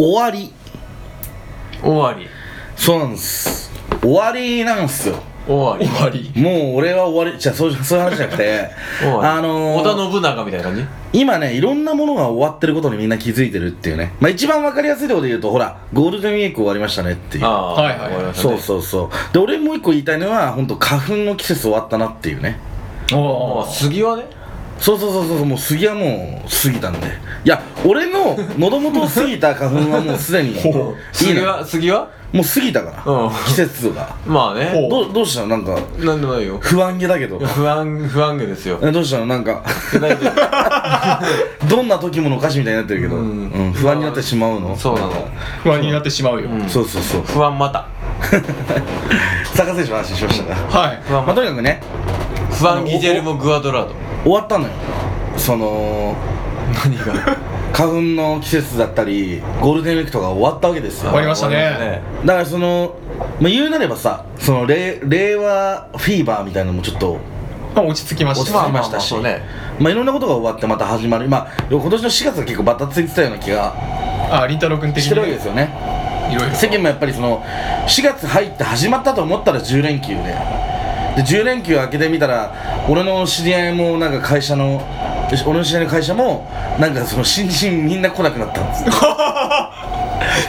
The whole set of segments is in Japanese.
終わり。終わり。そうなんです。終わりなんですよ。終わり。終わり。もう俺は終わり。じゃあそうそういう話じゃなくて 終わり。あのー織田信長みたいな感じ？今ねいろんなものが終わってることにみんな気づいてるっていうね。まあ一番わかりやすいところで言うとほらゴールデンウィーク終わりましたねっていう。ああはいはい終わりましたね。そうそうそう。で俺もう一個言いたいのは本当花粉の季節終わったなっていうね。もう杉はね？そうそうそうそうもう杉はもう過ぎたんで。いや俺の喉元を過ぎた花粉はもうすでに。いい杉のは杉は？もう過ぎたから、うん。季節が。まあね。どうどうしたの？なんか。なんでもないよ。不安げだけど。不安不安げですよ。えどうしたの？なんか。大丈 どんな時もの歌詞みたいになってるけど、ううん。ん不安になってしまうの？夫そうなの。不安になってしまうよ、うん。そうそうそう。不安また。サッカー選手の話しました。から、はい。不安まあ、とにかくね。不安ギジェルモ・グアドラード終わったのよ。その何が？花粉の季節だったりゴールデンウィークとか終わったわけですよ。終わりましたね。だからその、まあ、言うなればさその令令和フィーバーみたいなのもちょっとまあ落ち着きました落ち着きましたしまあまあまあそうね。まあいろんなことが終わってまた始まる。まあ今年の4月が結構バタついてたような気がありんたろう君的してるわけにですよね。いろいろ世間もやっぱりその4月入って始まったと思ったら10連休でで10連休明けてみたら俺の知り合いもなんか会社の俺の知り合いの会社もなんかその新人みんな来なくなったんです。よ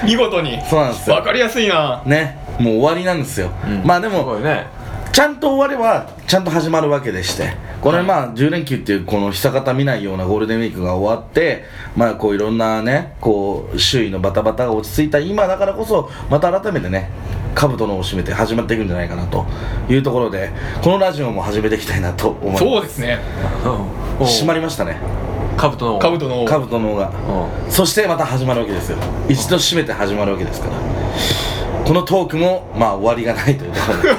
見事に。そうなんですよ。わかりやすいな。ね。もう終わりなんですよ、うん。まあですもごいねちゃんと終わればちゃんと始まるわけでして。これまあ10連休っていうこの久方見ないようなゴールデンウィークが終わってまあこういろんなねこう周囲のバタバタが落ち着いた今だからこそまた改めてね兜の緒を締めて始まっていくんじゃないかなというところでこのラジオも始めていきたいなと思います。そうですね。うん。閉まりましたね。カブトのカブトの兜の緒が。うん。そしてまた始まるわけですよ。一度閉めて始まるわけですからこのトークもまあ終わりがないというところで。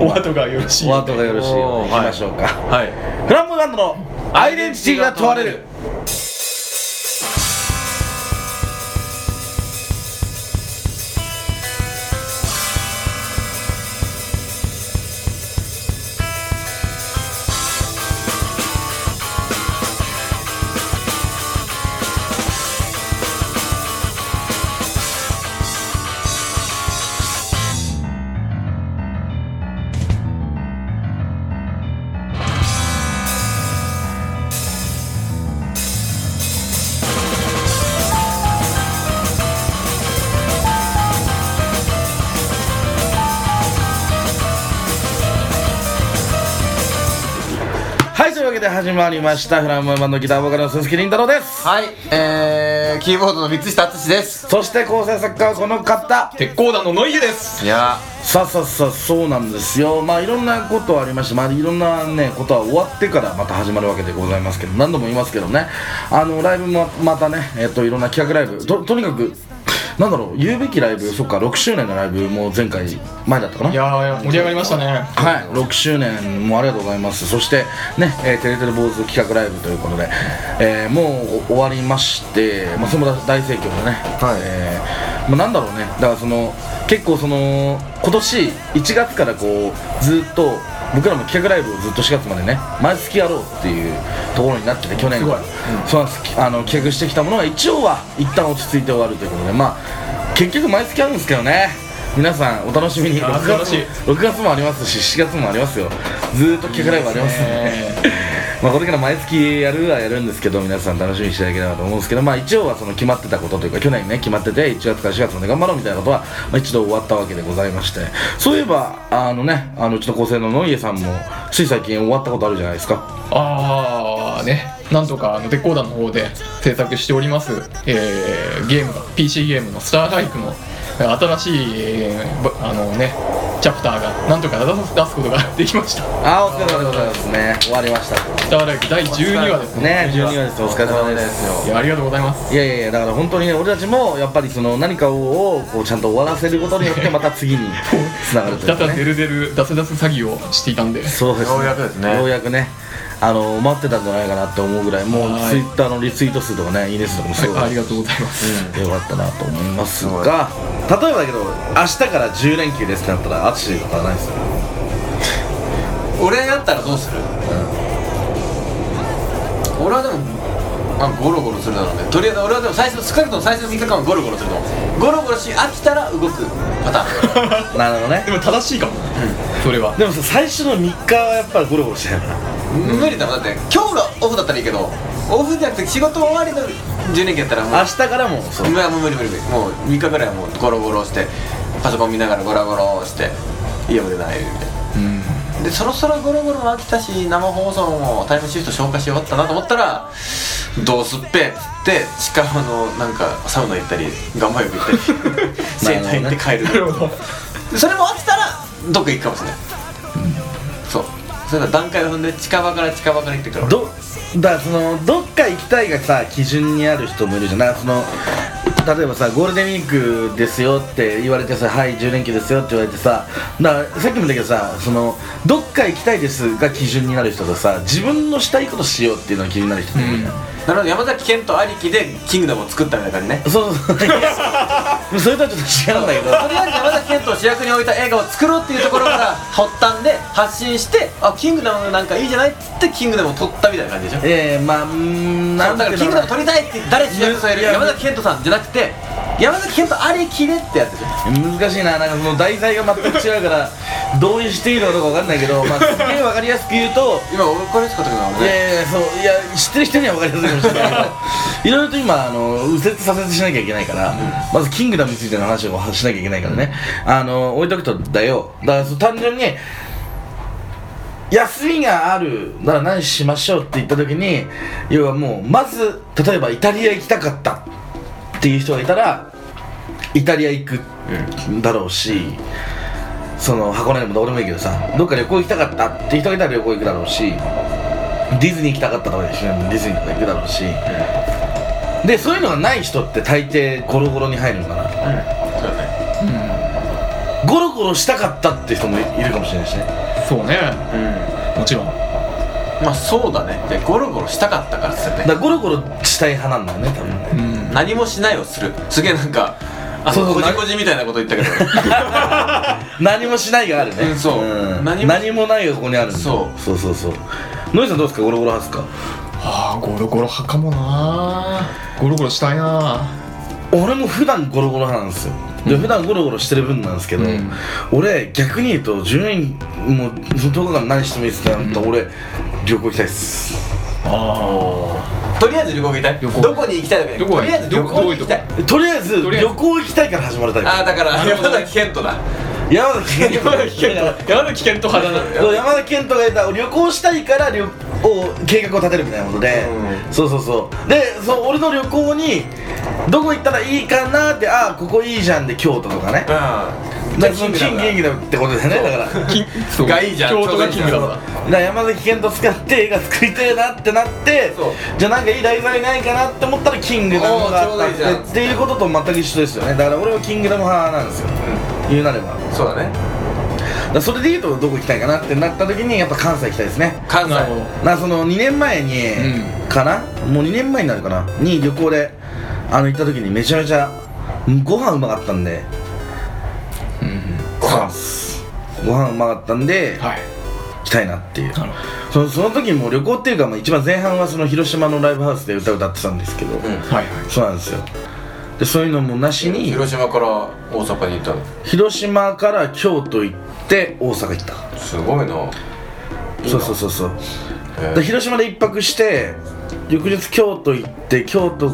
お後がよろしいお後がよろしいよいきましょうか、はい。フランボガンドのアイデンティティが問われるで始まりましたフランボガンドのギターボーカルの鈴木凛太郎です。はいえー、キーボードの三下敦です。そして構成作家はこの方。鉄鋼団のノイエです。いや。さあさあさあそうなんですよ。まあいろんなことはありましてまあいろんなねことは終わってからまた始まるわけでございますけど何度も言いますけどね。あのライブもまたねえっといろんな企画ライブととにかくなんだろう言うべきライブそっか6周年のライブも前回前だったかな？いやー盛り上がりましたね。はい、6周年もありがとうございます。そしてね、えーテレテレ坊主企画ライブということで、えーもう終わりまして、まあ、それも大盛況でね、はい。えーもうなんだろうね。だからその結構その今年1月からこうずっと僕らも企画ライブをずっと4月までね毎月やろうっていうところになってて去年すごい。そうなんですあの企画してきたものが一応は一旦落ち着いて終わるということでまあ結局毎月あるんですけどね。皆さんお楽しみに。あー6月素晴らしい。6月もありますし7月もありますよ。ずーっと企画ライブありますんで。ねまあこれから毎月やるはやるんですけど皆さん楽しみにしていただければと思うんですけどまあ一応はその決まってたことというか去年ね決まってて1月から4月まで頑張ろうみたいなことは、まあ、一度終わったわけでございましてそういえばあのねあのうちの構成の野家さんもつい最近終わったことあるじゃないですか。ああねなんとかあの鉄鋼団の方で制作しております、えーゲーム PC ゲームの「スターライクの新しい、えーあのねチャプターがなんとか出す出すことができました。あーお疲れ様でございますね。終わりました。スターライク第12話です。ねね12話ですお疲れ様ですいやありがとうございます。いやいやいやだから本当にね俺たちもやっぱりその何かをこうちゃんと終わらせることによってまた次につながるというかね。だたデルデル出せ出す詐欺をしていたんで。そうです、ようやくですね。ようやくねあの待ってたんじゃないかなって思うぐらいもうはい。ツイッターのリツイート数とかねい。いね数とかもすごい、はいありがとうございます、よかったなと思いますが例えばだけど明日から10連休ですってなったら淳とかないですよ俺やったらどうする、俺はでもあゴロゴロするだろうね。とりあえず俺はでも最初少なくとも最初の3日間はゴロゴロすると思う。ゴロゴロし飽きたら動くパターン。なるほどね。でも正しいかも、それは。でもさ最初の3日はやっぱりゴロゴロしてるから無理だもんだって。今日がオフだったらいいけどオフじゃなくて仕事終わりの10年期やったらもう。明日からもそう。うわもう無理無理無理。もう3日ぐらいはもうゴロゴロしてパソコン見ながらゴロゴロして家までないみたいな。うん。でそろそろゴロゴロ飽きたし生放送もタイムシフト消化し終わったなと思ったらどうすっぺっつって近場のなんかサウナ行ったり岩盤浴行ったり 整体行って帰る。それも飽きたらどっか行くかもしれない、それ段階を踏んで近場から近場から行ってくるどだからそのどっか行きたいがさ基準にある人もいるじゃん。なんかその例えばさゴールデンウィークですよって言われてさはい10連休ですよって言われてさだからさっきも言ったけどさそのどっか行きたいですが基準になる人とさ自分のしたいことしようっていうのが基準になる人もいるじゃん、なるほど山崎賢人ありきでキングダムを作ったみたいな感じね。そうそうそう。それとはちょっと違うんだけど。とりあえず山崎賢人を主役に置いた映画を作ろうっていうところから発端で発信してあキングダムなんかいいじゃないっつってキングダムを撮ったみたいな感じでしょ。ええまあうーんだからキングダム撮りたいって誰主役添える山崎賢人さんじゃなくて山崎賢人ありきでってやつでしょ。難しいな。なんかその題材が全く違うから同意していいのかどうかわかんないけどまあすげえわかりやすく言うと 今俺これしかったけどいやいやそういや知ってる人には分かりやすい いろいろと今あの右折左折しなきゃいけないから、まずキングダムについての話をしなきゃいけないからね、あの置いとくとだよ。だから単純に休みがあるなら何しましょうって言った時に要はもうまず例えばイタリア行きたかったっていう人がいたらイタリア行くだろうし、その箱根でもどうでもいいけどさどっか旅行行きたかったっていう人がいたら旅行行くだろうしディズニー行きたかったとかでしょディズニーとか行くだろうし、でそういうのがない人って大抵ゴロゴロに入るのかな。そうだね。ゴロゴロしたかったって人もいるかもしれないしね。そうね。うもちろん。んまあそうだね。でゴロゴロしたかったからっつってね。だからゴロゴロしたい派なんだよね多分ね。うん。何もしないをする。すげえなんかあそうそうのこじこじみたいなこと言ったけど。何もしないがあるね、うんそう。何何ももないがここにあるんだそう。そうそうそうノイさんどうですか？ゴロゴロ派ですか？ああゴロゴロ派かもな。ゴロゴロしたいな。俺も普段ゴロゴロ派なんですよ。で普段ゴロゴロしてる分なんですけど、うん。俺逆に言うと10年もうその10日間何してもいいっすってなったら、俺旅行行きたいっす。あとりあえず旅行行きたい。旅行。どこに行きたいとかどとりあえず旅行に行きたい。とりあえずとりあえず旅行行きたいから始まるタイプ。ああだから山崎賢人だ山崎賢人山崎賢人派だな。山崎賢人が言った旅行したいから旅を計画を立てるみたいなことで、うそうそうそう。でそう俺の旅行にどこ行ったらいいかなってああここいいじゃんで京都とかね。うん。だからその金元気だってことだよね。だから。金そう。がいいじゃん。京都がキングダムだ。だから山崎賢人使って映画作りてえなってなってそう。じゃあなんかいい題材ないかなって思ったらキングダムがあったってっていうことと全く一緒ですよね。だから俺はキングダム派なんですよ、言うなれば。そうだねらそれで言うとどこ行きたいかなってなった時にやっぱ関西行きたいですね。関西。なその2年前に、うかな？もう2年前になるかな？に旅行であの行った時にめちゃめちゃご飯うまかったんで。うん。ご飯。ご飯うまかったんで、はい。行きたいなっていう。そのその時も旅行っていうか、まあ、一番前半はその広島のライブハウスで歌歌ってたんですけど、うん。はいはい。そうなんですよでそういうのもなしに広島から大阪に行ったの？広島から京都行って大阪行った。すごいな。そうそうそうそう。へえで広島で一泊して翌日京都行って京都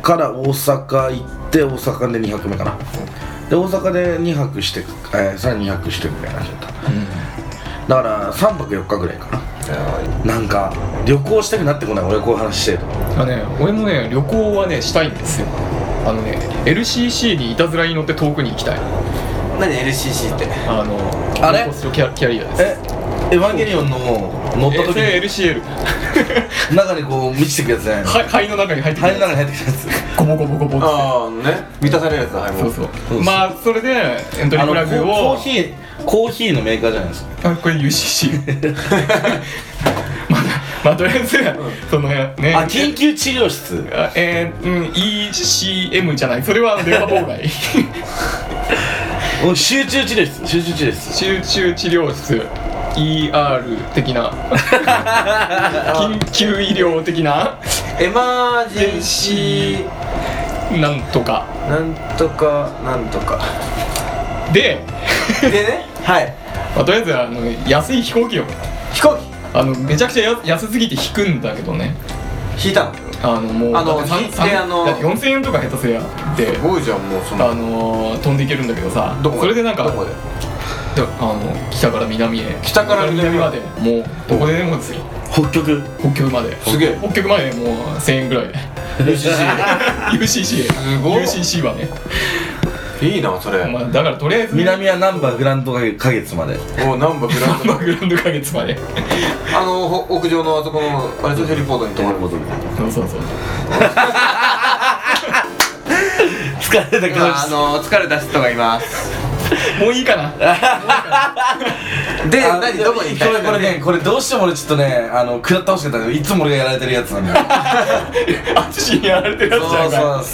から大阪行って大阪で2泊目かな。で大阪で2泊して、えー、さらに2泊してみたいな感じだった。だから3泊4日ぐらいかな。なんか旅行したくなってこない俺こういう話してると。あね俺もね旅行はねしたいんですよあのね LCC にいたずらに乗って遠くに行きたい。何 LCC って？あのあれ？キャキャリアです。えエヴァンゲリオンの乗った時えに LCL 中にこう満ちてくやつじゃないの？は肺の中に入ってくる肺の中に入ってくるやつ。ゴボゴボゴボって。ああね。満たされるやつだはいも。そうそう。そうまあそれでエントリーフラグコをーヒーコーヒーのメーカーじゃないですか。あこれ UCC まあまあとりあえずそのね。あ緊急治療室。あえー、うん ECM じゃない。それは電話妨害。お 集中治療室。集中治療室。集中治療室。ER 的な。緊急医療的な。エマージェンシなんとか。ーなんとかなんとか。で、でね。はい。まあ、とりあえずあの安い飛行機よ飛行あのめちゃくちゃや安すぎて引くんだけどね。機引いたの？あのもうあのだってあのだって4000円とか下手すりゃですごいじゃんもうそあのの飛んでいけるんだけどさ。どこまそれでなんかどこまで？であの北から南へ。北から南まで。もうどこででもですよ。北極？北極まで。すげえ。北極までもう1000円ぐらい。で UCC すごい UCC はね、いいなそれ。まあ、だからとりあえず南は難波グランド花月まで。もうナンバーグランド。まあグランド花月まで。あのほ屋上のあそこのあれでしょヘリポートに泊まる。そうそうそう。疲れた顔あの疲れた人がいますもういいかな。であ何どこに行きたいこれこれねこれどうしても俺ちょっとねあの食らってほしかったけどいつも俺がやられてるやつなんだよ。淳にやられてるやつじゃそうそう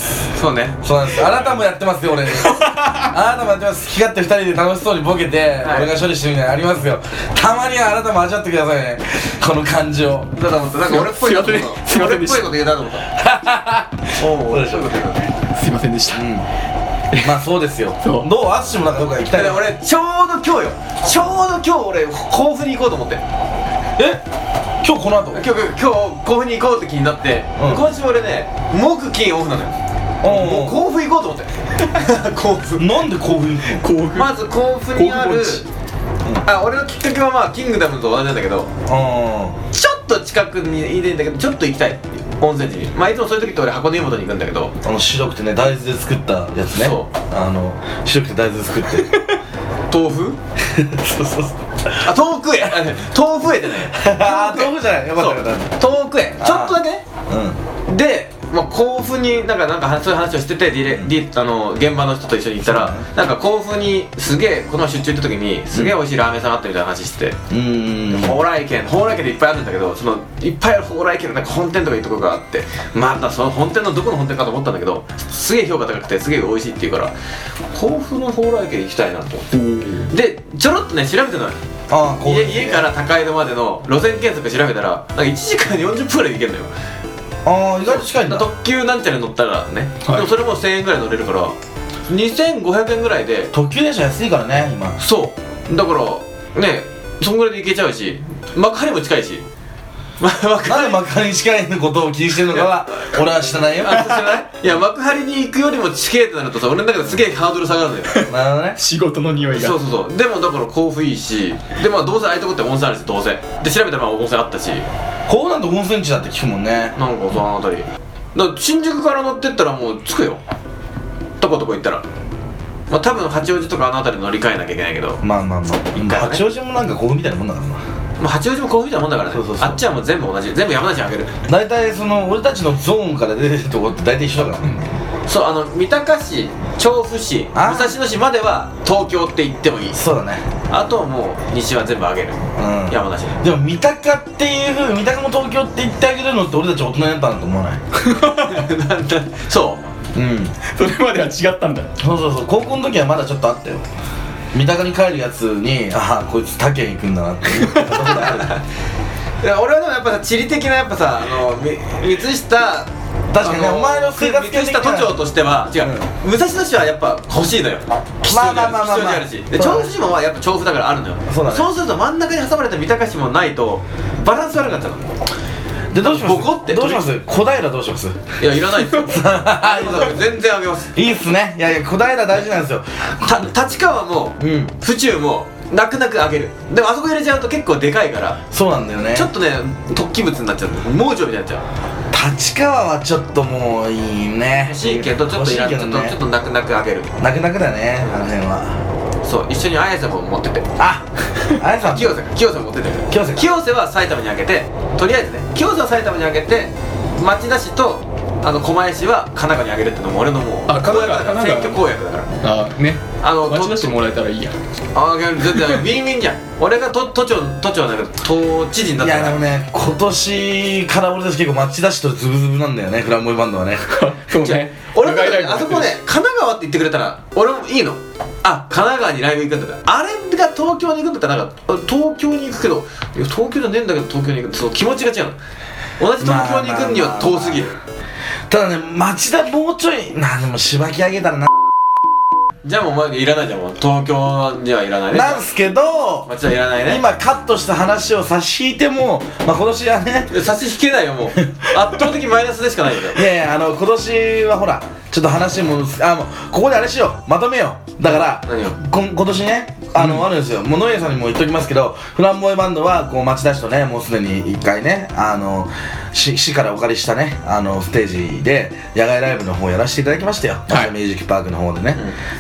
そう。ねそうなんです。あなたもやってますよ俺。あなたもやってます。好き勝手二人で楽しそうにボケて、はい。俺が処理してるみたいなのありますよ。たまにはあなたも味わってくださいね。この感情。だと思った。なんか俺っぽいなと。思ったすいません。でした俺っぽいこと言うなと思った。おおそうでしょすいませんでした、まあそうですよ。どう。アッシュもなんかどっか行きたい。俺ちょうど今日よ。ちょうど今日俺甲府に行こうと思って。え？今日この後？今日今日甲府に行こうって気になって、うん。今週俺ね木金オフなのよ。もうお甲府行こうと思って。甲府。なんで興奮行くの？幸福まず甲府にある甲府盆地。あ俺のきっかけはまあキングダムと同じなんだけど。あちょっと近くにいるんだけどちょっと行きたい温泉地に。まあいつもそういう時って俺箱根湯本に行くんだけど。あの白くてね大豆で作ったやつね。そう。あの白くて大豆で作って。豆腐？そうそうそう。あ豆腐へあね豆腐へってねあー豆腐じゃない。よかった。よかっ豆腐へちょっとだけ。うん。で、まあ、甲府になんかなんかそういう話をしててディレ、ディあの現場の人と一緒に行ったら、ねなんか甲府にすげえこの前出張行った時にすげえ美味しいラーメン屋さんあったみたいな話してて、うーん。蓬莱軒蓬莱軒でいっぱいあるんだけどそのいっぱいある蓬莱軒のなんか本店とかいうところがあってまたその本店のどこの本店かと思ったんだけどすげえ評価高くてすげえ美味しいって言うから甲府の蓬莱軒行きたいなと思って。でちょろっとね調べてない。ああ家家から高井戸までの路線検索調べたらなんか1時間40分ぐらいで行けるのよああ意外と近いんだ。特急なんちゃら乗ったらね、はい。でもそれも1000円ぐらい乗れるから2500円ぐらいで特急電車安いからね今。そう。だからねそんぐらいで行けちゃうし幕張も近いしま 幕なん幕張に近いことを気にしてるのかは俺は知らないよ。あ知らない？いや幕張に行くよりも近いってなるとさ俺の中ですげえハードル下がるのよ。なるほどね。仕事の匂いが。そうそうそう。でもだから甲府いいしでまあどうせああいうとこって温泉あるしどうせ。で調べたらまあ温泉あったし。こうなんて温泉地だって聞くもんね。なんかその辺り。だから新宿から乗ってったらもう着くよ。とことこ行ったら。まあ多分八王子とかあの辺り乗り換えなきゃいけないけど。まあまあまあ。一回はね。八王子もなんか興奮みたいなもんだからなまあ八王子も甲府みたいなもんだからね。そうそうそう。あっちはもう全部同じ。全部山梨にあげる。大体その俺たちのゾーンから出てるとこって大体一緒だからね。そうあの三鷹市調布市武あ蔵野市までは東京って言ってもいい。そうだね。あとはもう西は全部あげる。うん。山梨。でも三鷹っていうふう三鷹も東京って言ってあげるのって俺たち大人になったなと思わない？なんだそうん。それまでは違ったんだ。そうそうそう。高校の時はまだちょっとあったよ三鷹に帰るやつにああこいつ他県行くんだなって思ったことがある。う いや俺はでもやっぱさ地理的なやっぱさあのみ三下確かにお前の生活三下都庁としては違う、武蔵野市はやっぱ欲しいのよ。吉祥寺あるまあまあまあまあで調布市もやっぱ調布だからあるのよ。そうだね。すると真ん中に挟まれた三鷹市もないとバランス悪くなっちゃどうします？ボコって？どうします？小平どうします？いやいらないですよ。全然あげます。いいっすね。いやいや小平大事なんですよ。た立川もうん。府中も泣く泣くあげる。でもあそこ入れちゃうと結構でかいからそうなんだよね。ちょっとね突起物になっちゃう。猛女みたいになっちゃう。立川はちょっともういいね。欲しいけどちょっといらん、ねちょっとちょっと泣く泣くあげる。泣く泣くだねあの辺はそう一緒に綾瀬も持ってて。ああやさん。清瀬か清瀬も持ってて。清瀬か清瀬は埼玉にあげてとりあえずね清瀬は埼玉にあげて町田市とあの狛江市は神奈川にあげるってのも俺のもうあ神奈川公約だから。選挙公約だから。あね。あの町出してもらえたらいいや。ああ全然ウィンウィンじゃん。俺が都都庁都庁だけど都知事にないったら。やでもね今年から俺たち結構町田市とズブズブなんだよねフランボイバンドはね。そうね。俺だって長いライブあそこね神奈川って言ってくれたら俺もいいの。あ神奈川にライブ行くんだったら。あれが東京に行くんだったらなんかあ東京に行くけどいや東京じゃねえんだけど東京に行く。ってその気持ちが違うの。同じ東京に行くには遠すぎるただね町田もうちょいなでもしばき上げたらな。じゃあもうお前いらないじゃんもう東京にはいらないね。なんすけど町田いらないね。今カットした話を差し引いてもまあ今年はね差し引けないよもう。圧倒的マイナスでしかないよいやいやあの今年はほらちょっと話もあもうここであれしよう。まとめよう。だからこん今年ねあの、あるんですよ。もう野家さんにも言っときますけどフランボイバンドはこう町田市とねもうすでに一回ねあの市市からお借りしたねあのステージで野外ライブの方やらせていただきましたよ、町田ミュージックパークの方でね、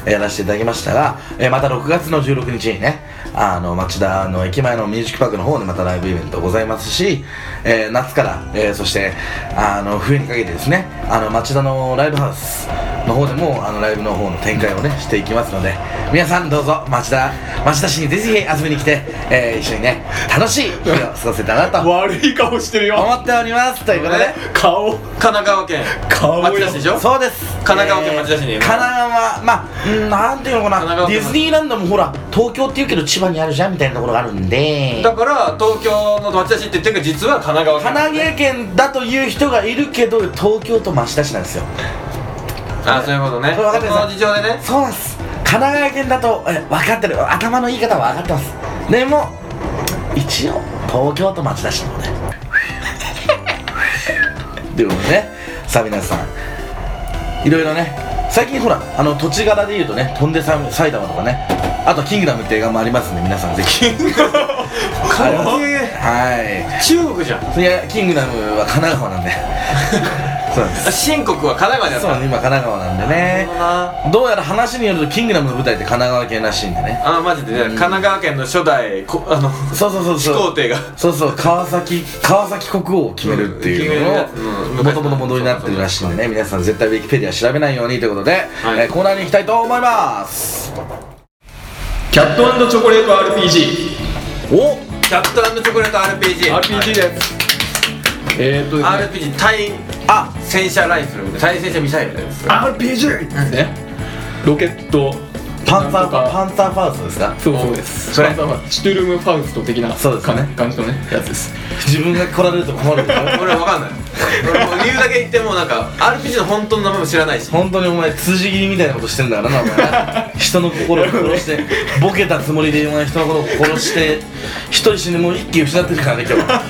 やらせていただきましたが、えーまた6月の16日にねあの町田の駅前のミュージックパークの方でまたライブイベントございますし、えー夏から、えーそしてあの冬にかけてですねあの町田のライブハウスの方でもあのライブの方の展開をねしていきますので皆さんどうぞ町田町田市にぜひ遊びに来て、えー一緒にね楽しい日を過ごせたらなと悪い顔してるよ。思っております。ということで顔。神奈川県。顔町田市でしょ？そうです。神奈川県町田市にえー神奈川まあうんなんていうのかな。ディズニーランドもほら東京って言うけど千葉にあるじゃんみたいなところがあるんで。だから東京の町田市って言ってるけど実は神奈川県。神奈川県だという人がいるけど東京と町田市なんですよ。あそういうことね。その事情でね。そうなんです神奈川県だとえ分かってる。頭の言い方は分かってます。でも一応東京と町田市の方 ででねさあ皆さん。いろいろね最近ほらあの土地柄でいうとね飛んでさ埼玉とかね。あと「キングダム」って映画もありますんで皆さんぜひ。は中国じゃん。いいやキングダムは神奈川なんで 新国は神奈川にあったそう今神奈川なんでね。などうやら話によるとキングダムの舞台って神奈川県らしいんでね。あマジで。ね、神奈川県の初代こあのそうそうそう始そう。皇帝が。そうそう川崎川崎国王を決めるっていうのをもともと元になってるらしいんでね。皆さん絶対ウィキペディア調べないようにということで、はい。えーコーナーに行きたいと思います。キャットチョコレート RPG お。キャットチョコレート RPG RPG ですえーっと RPG 対あ戦車ライフル対戦車ミサイルです RPG ですね。ロケット。パンサーなんとか。パンサーファウスですか？そうそうです。それ。パンサーファウスシュトゥルムファウスト的なそうですね。感感じのね。やつです。自分が来られると困るでしょ？俺わかんない理由だけ言ってもなんか RPG の本当の名前も知らないし。本当にお前辻切りみたいなことしてんだからなお前。人の心を殺して ボケたつもりでお前人の心を殺して一人死ぬもう一気失ってるからね今日は。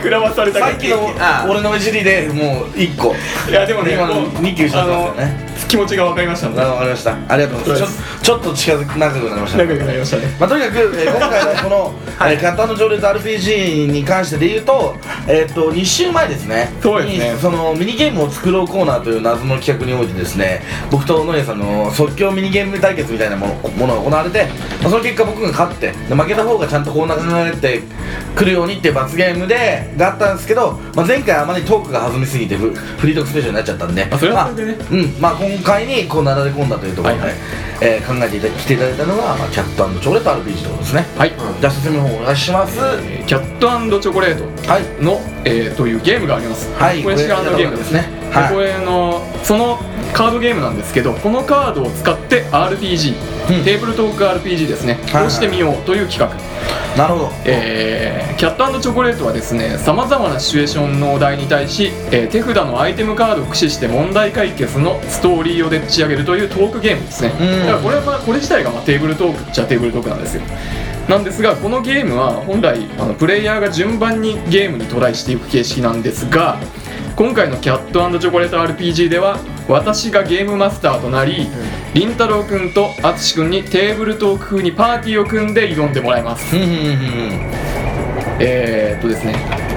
くらまされたさっきの俺のいじりでもう一個。いやでもね今のもう2級失ってますよね。気持ちが分かりましたわかりました。ありがとうございます。ちょちょっと近づく仲良くなりました仲良くなりましたね。まあ、とにかく、えー 今回のこの、はい。えー、キャット情熱 RPG に関してで言うと,、えー、と2週前ですね。そうですね。にそのミニゲームを作ろうコーナーという謎の企画においてですね僕と野家さんの即興ミニゲーム対決みたいなものものが行われて、まあ、その結果僕が勝ってで負けた方がちゃんとこう流れてくるようにっていう罰ゲームでがあったんですけど、まあ、前回あまりトークが弾みすぎてフフリートークスペシャルになっちゃったんで、あそれはそれでねまあうんまあ、今回にこうなだれ込んだというところで、はいはい。えー考えていた来ていただいたのが、まあ、キャットチョコレート RPG ということですね。はい、じゃあ説明の方お願いします、えーキャットチョコレートはい。の、えーというゲームがあります、はい。これ市販のゲームです。ね。はい。でこれのそのカードゲームなんですけどこのカードを使って RPG、うん。テーブルトーク RPG ですね、はいをしてみようという企画、なるほど。えーキャットチョコレートはですねさまざまなシチュエーションのお題に対し、えー手札のアイテムカードを駆使して問題解決のストーリーをでっち上げるというトークゲームですね、うん。だからこれは、まあ、これ自体がまあテーブルトークっちゃテーブルトークなんですよなんですがこのゲームは本来あのプレイヤーが順番にゲームにトライしていく形式なんですが今回のキャットチョコレート RPG では私がゲームマスターとなり、りんたろうくんとあつしくんにテーブルトーク風にパーティーを組んで挑んでもらいます。えー、っとですね。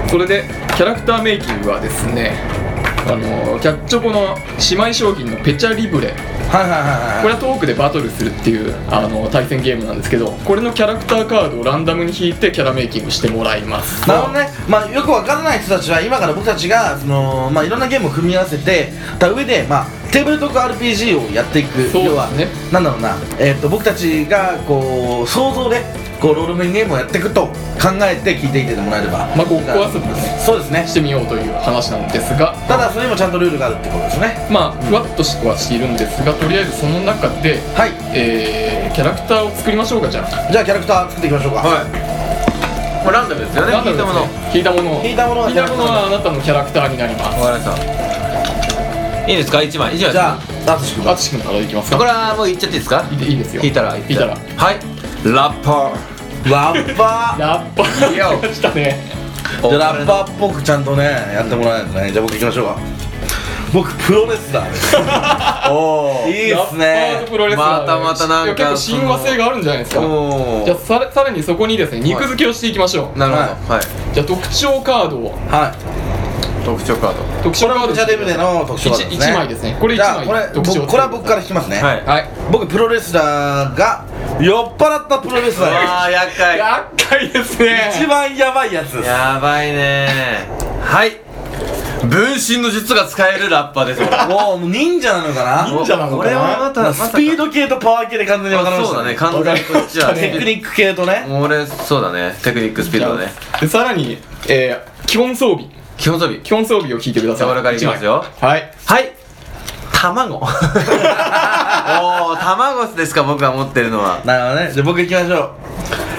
それでキャラクターメイキングはですねあのキャッチョコの姉妹商品のペチャリブレ。はいはいはいはい。これはトークでバトルするっていうあの対戦ゲームなんですけどこれのキャラクターカードをランダムに引いてキャラメイキングしてもらいます。なるほどね、まあ、よくわからない人たちは今から僕たちがその、まあ、いろんなゲームを組み合わせてた上で、まあ、テーブルトーク RPG をやっていく。ね。要はなんだろうな、えー、と僕たちがこう想像でこうロールプレイングゲームをやっていくと考えて聞いていてもらえれば。まあごっこ遊びですね。そうですね。してみようという話なんですが。ただそれにもちゃんとルールがあるってことですね。まあふわっとはしているんですがとりあえずその中で、はい。えーキャラクターを作りましょうかじゃあ。じゃあキャラクター作っていきましょうか。はい。これランダムですよね。ランダムですね。引いたもの引いたものが引いたものはあなたのキャラクターになります。わかりましたいいですか？1枚。1枚じゃあ淳君。淳君からいきますか。これはもういっちゃっていいですか？いいでいいですよ。引いたら。引いたら。はい。ラッパラッパー。ラッパー。いいよ。来ましたね。ーじゃあラッパーっぽくちゃんとねやってもらわないとね。じゃあ僕行きましょうか。僕プロレスラー。で すおいいっすね。パーとプロレスラーまたまたなんかいや結構親和性があるんじゃないですか。おじゃあさらさらにそこにですね肉付けをしていきましょう。なるほど。はい。じゃあ特徴カードを。はい特徴カード。特徴カードこれはブチャデブでの特徴ですね。1, 枚ですね。これ1枚。じゃあこれ特徴。僕これは僕から引きますね。はい。はい。僕プロレスラーが酔っ払ったプロレスラー。ですあー厄介。厄介ですね。一番やばいやつ。ですやばいね。はい。分身の術が使えるラッパーです。俺もう忍者なのかな？忍者なのかな？これはまたスピード系とパワー系で完全に分かれましたそうだね。完全にこっちはテクニック系とね。俺そうだね。テクニックスピードだね。でさらに、えー、基本装備基本装備。基本装備を引いてください。じゃあ俺からいきますよ。はい。はい。卵。おお卵ですか僕が持ってるのは。なるほどね。じゃあ僕行きましょう。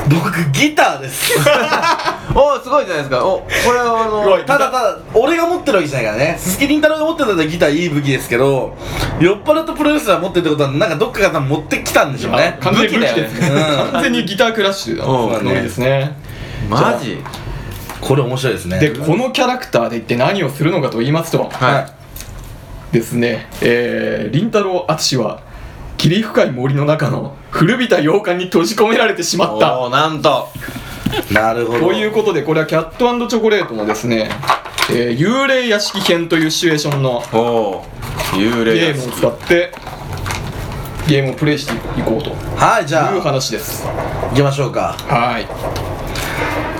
僕ギターです。おおすごいじゃないですか。おこれはあのただただ俺が持ってるわけじゃないからね。鈴木凛太郎が持ってたらギターいい武器ですけど酔っ払ったプロレスラー持ってるってことはなんかどっかが持ってきたんでしょうね。あ完全に武器だよね。うん。完全にギタークラッシュだ。うんノリですね。マジ？これ面白いですね。でこのキャラクターで一体何をするのかと言いますとはい。ですねえー、凛太郎淳は霧深い森の中の古びた洋館に閉じ込められてしまった。おおなんと。なるほど。ということでこれはキャットチョコレートのですね、えー幽霊屋敷編というシチュエーションの幽霊やゲームを使ってゲームをプレイしていこうとはいじゃあ。いう話です。行きましょうか。はい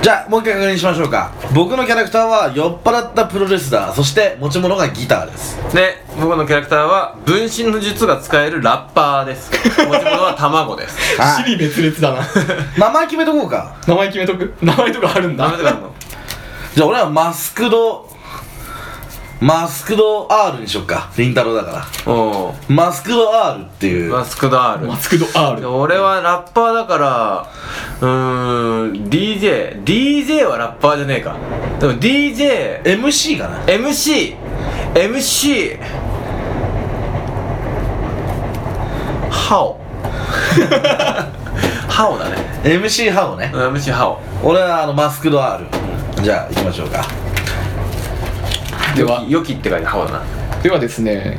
じゃあもう一回確認しましょうか。僕のキャラクターは酔っ払ったプロレスラーそして持ち物がギターです。で僕のキャラクターは分身の術が使えるラッパーです。持ち物は卵です。はい。尻滅裂だな。名前決めとこうか。名前決めとく？名前とかあるんだ。ダメとかあるの？じゃあ俺はマスクドマスクド R にしよっか。凛太郎だから。おおマスクド R っていう。マスクド R マスクド R で俺はラッパーだからうーん DJ DJ はラッパーじゃねえか。でも DJ MC かな。MC MC ハオ。ハオだね。MC ハオね。うん MC ハオ。俺はあのマスクド R じゃあ行きましょうかでは。良きって書いてハオだなではですね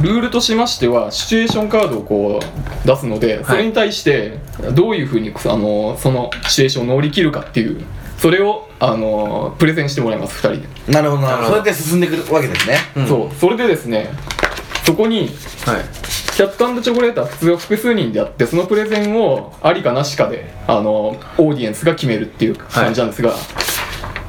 ルールとしましてはシチュエーションカードをこう出すのでそれに対してどういうふうにあのそのシチュエーションを乗り切るかっていうそれをあのプレゼンしてもらいます2人で、なるほどなるほど。なるほど。そうやって進んでくるわけですね。うん。そう。それでですねそこにはい。キャットチョコレートは普通は複数人であってそのプレゼンをありかなしかであのオーディエンスが決めるっていう感じなんですが、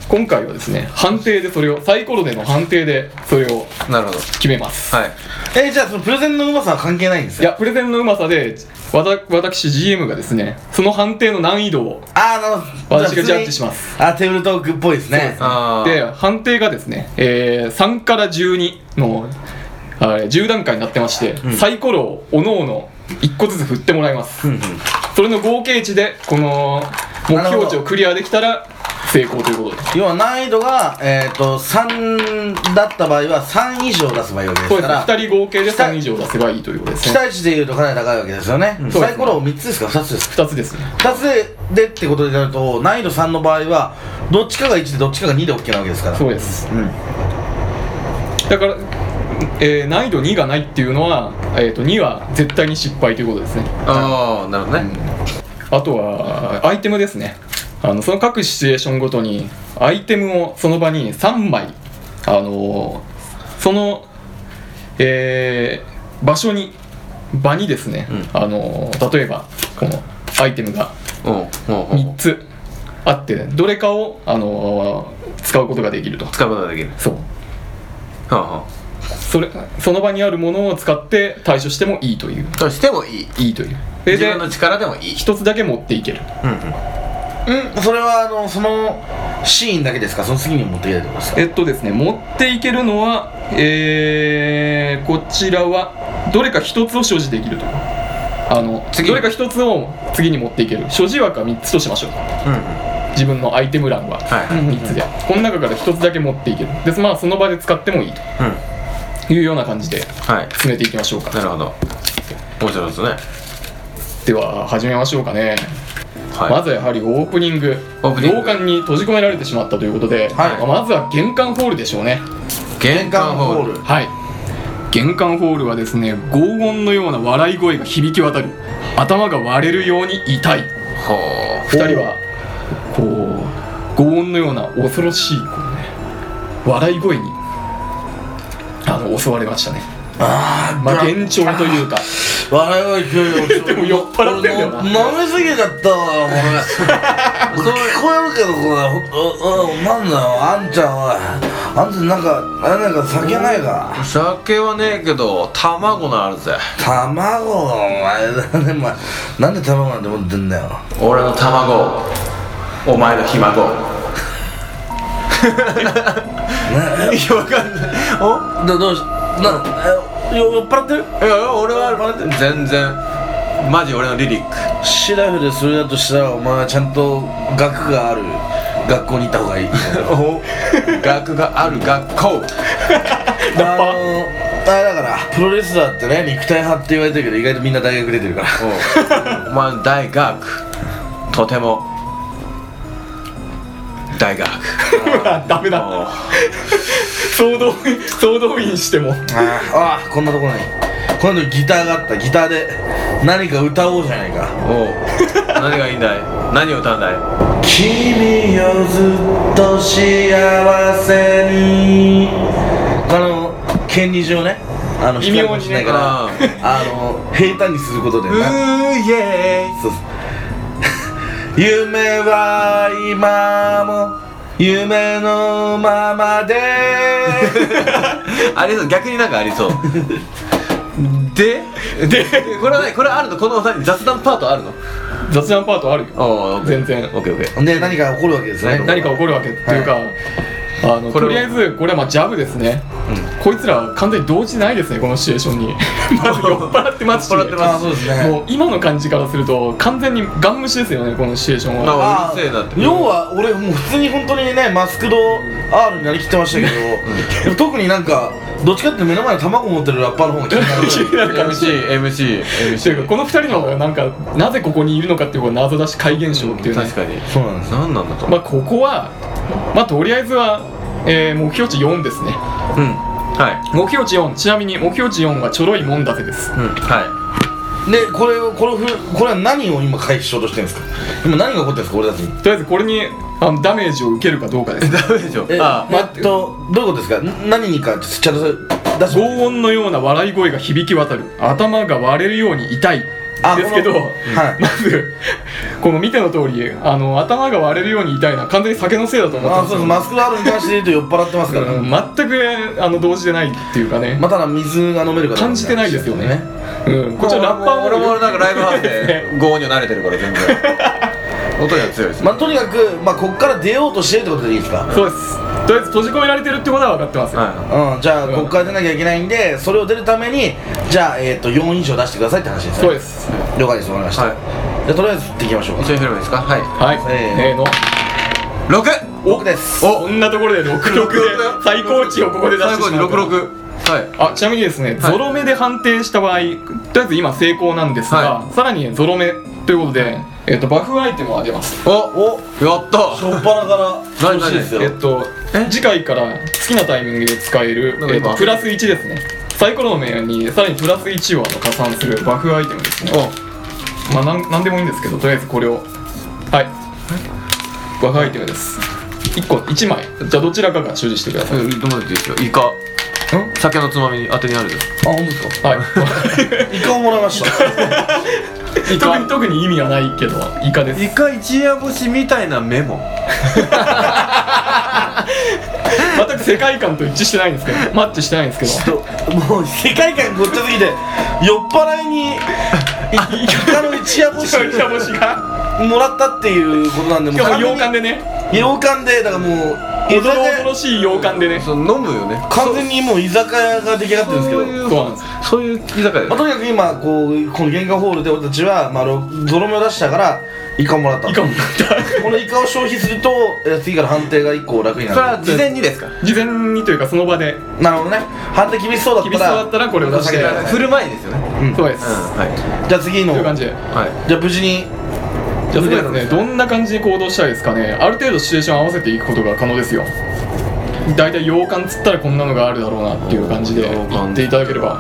今回はですね判定でそれをサイコロでの判定でそれをなるほど。決めます、はい。えー、じゃあそのプレゼンのうまさは関係ないんですよいやプレゼンのうまさでわた私 GM がですねその判定の難易度をああなるほど。私がジャッジします。あテーブルトークっぽいですね。あーで判定がですね、えー、3から12のあれ10段階になってまして、サイコロをおのおの1個ずつ振ってもらいます、うんうん。それの合計値でこの目標値をクリアできたら成功ということで。要は難易度が、えー、と3だった場合は3以上出せばいいわけでそうですね。すから2人合計で3以上出せばいいということですね。期待値でいうとかなり高いわけですよね、そうですねサイコロ3つですか？2つですか？2つですね。2つででってことになると難易度3の場合はどっちかが1でどっちかが2で OK なわけですから。そうです。うん。だから、えー難易度2がないっていうのは、えー、と2は絶対に失敗ということですね。ああなるほどね。あとはアイテムですねあのその各シチュエーションごとにアイテムをその場に3枚あのその、えー場所に場にですね、うん。あの例えばこのアイテムがおうおうおう3つあってどれかをあの使うことができると。使うことができる。そう。はあはそれその場にあるものを使って対処してもいいという。あとしてもいい。いいという。自分の力でもいい。一つだけ持っていける。うんうんうんそれはあのそのシーンだけですか？その次に持っていけるってことですか？えっとですね持っていけるのはえー、こちらはどれか一つを所持できると。あの次。どれか一つを次に持っていける。所持枠は3つとしましょう。うんうん。自分のアイテム欄ははい3つで、この中から1つだけ持っていける。でまあその場で使ってもいいうん。というような感じではい。進めていきましょうか。なるほど。面白いですね。では始めましょうかね、はい。まずはやはりオープニング洋館に閉じ込められてしまったということで、はい。まずは玄関ホールでしょうね。玄関ホール。はい。玄関ホールはですね轟音のような笑い声が響き渡る。頭が割れるように痛い。ほ二人はこう轟音のような恐ろしいこうね笑い声にあの襲われましたねああまあ幻聴というか。笑い声聞こえるでも酔っ払ってんだよ。な俺飲みすぎちゃったわ俺 聞こえるけどこれ。おおなんだよあんちゃんはあんたなんかあれなんか酒ないかう酒はねえけど卵のあるぜ卵お前だねお前なんで卵なんて持ってんだよ俺の卵お前のひ孫ねいやわかんないおどどうしなえよ酔っ払ってる？いや俺は全然。マジ俺のリリック。シラフでそれだとしたらお前はちゃんと学がある学校に行った方がいい。お 学がある学校。あのあれだからプロレスラーってね肉体派って言われてるけど意外とみんな大学出てるから。おお前の大学とても大学。ダメだ。お総動員総動員しても。あーあーこんなところに。こんなとこギターがあった。ギターで何か歌おうじゃないか。お 何がいいんだい？何を歌うんだい？君をずっと幸せに。あの権利上ね。あの微妙にね。光るかもしれないから。あの平坦にすることでなうーイエそうそう夢は今も夢のままで。ありそう逆になんかありそう。で？で？これはねこれあるの？この何雑談パートあるの？雑談パートあるよ。全然。オッケーオッケー。で何か起こるわけですね。何か起こるわけっていうか、あのとりあえずこれはまあジャブですね、こいつら完全に動じてないですねこのシチュエーションに。まず酔っ払ってますし。酔っ払ってます。あそうですね。もう今の感じからすると完全にガン無視ですよねこのシチュエーションは、まあうるせえなって。要は俺もう普通に本当にねマスクド R になりきってましたけど、でも特になんかどっちかっていうと目の前に卵持ってるラッパーの方が気になる。気になる感じ MC MC というかこの二人のなんかなぜここにいるのかっていうのが謎だし怪現象っていうね、確かに。そうなんです何なんだとまあここはまあとりあえずは、えー目標値4ですね。うん。は目標値4ちなみに目標値4はちょろいもんだぜです。いうん。はでこれをこれをふこれは何を今回避しようとしてるんですか？今何が起こってるんですか？俺たちに。とりあえずこれにあのダメージを受けるかどうかです。いダメでしょえあ。えっとどういうことですか？ん何にかちゃんと出して轟音のような笑い声が響き渡る。頭が割れるように痛い。あですけど、はい。まずこの見ての通りあの頭が割れるように痛いのは完全に酒のせいだと思ってあますマスクド R に関して言うと酔っ払ってますから、うん全くあの動じてないっていうかね、まただ水が飲めるか感じてないですよね。うん、こっちはラッパーも俺もなんかライブハウスねで ゴーには慣れてるから全然音には強いですまあとにかく、まあ、ここから出ようとしてるってことでいいですか？そうです。とりあえず閉じ込められてるってことは分かってますよ、はうん、じゃあここから出なきゃいけないんでそれを出るためにじゃあ、えー、と4以上出してくださいって話ですね。そうです。了解ですわかりました、はい。じゃあとりあえず行っていきましょう一緒に振ればいいですか？はい。はい。せーの。せーの。六。僕です。おこんなところで66で最高値をここで出してしまう六六。はい。あちなみにですね、はい。ゾロ目で判定した場合とりあえず今成功なんですが、はさらにゾロ目ということで、えっとバフアイテムが出ます。おおやった。しょっぱなから何よ。えっと次回から好きなタイミングで使えるえっとプラス1ですね。サイコロの面にさらにプラス1をあの加算するバフアイテムですね。まあなんなんでもいいんですけどとりあえずこれを。はい。バフアイテムです。1個1枚。じゃあどちらかが所持してください、うんどうもでいいですよイカ酒のつまみに当てにあるよあ本当ですか？はい。イカをもらいました 特に特に意味はないけどイカです。イカ一夜干しみたいなメモ。全く世界観と一致してないんですけどマッチしてないんですけど。ともう世界観ごっちゃすぎて酔っ払いにいイカの 一夜干しが。もらったっていうことなんでも洋完全に館でね。洋館でだからもう居おどろ酒屋おどろしい洋館でね。そう飲むよね。完全にもう居酒屋が出来上がってるんですけど。そういうそうなんです。そういう居酒屋まあ、とにかく今こうこの玄関ホールで俺たちは、まあ、ろゾロ目を出したからイカもらった。イカもらった。このイカを消費するとえー次から判定が1個楽になる。それは事前にですか？事前にというかその場で。なるほどね。判定厳しそうだったら厳しそうだったらこれを出して。振る前にですよね。うんそうです、うんはい。じゃあ次の。という感じで。はいじゃあ無事にじゃあそうですね。どんな感じで行動したいですかね？ある程度シチュエーション合わせていくことが可能ですよ。大体洋館つったらこんなのがあるだろうなっていう感じで言っていただければ。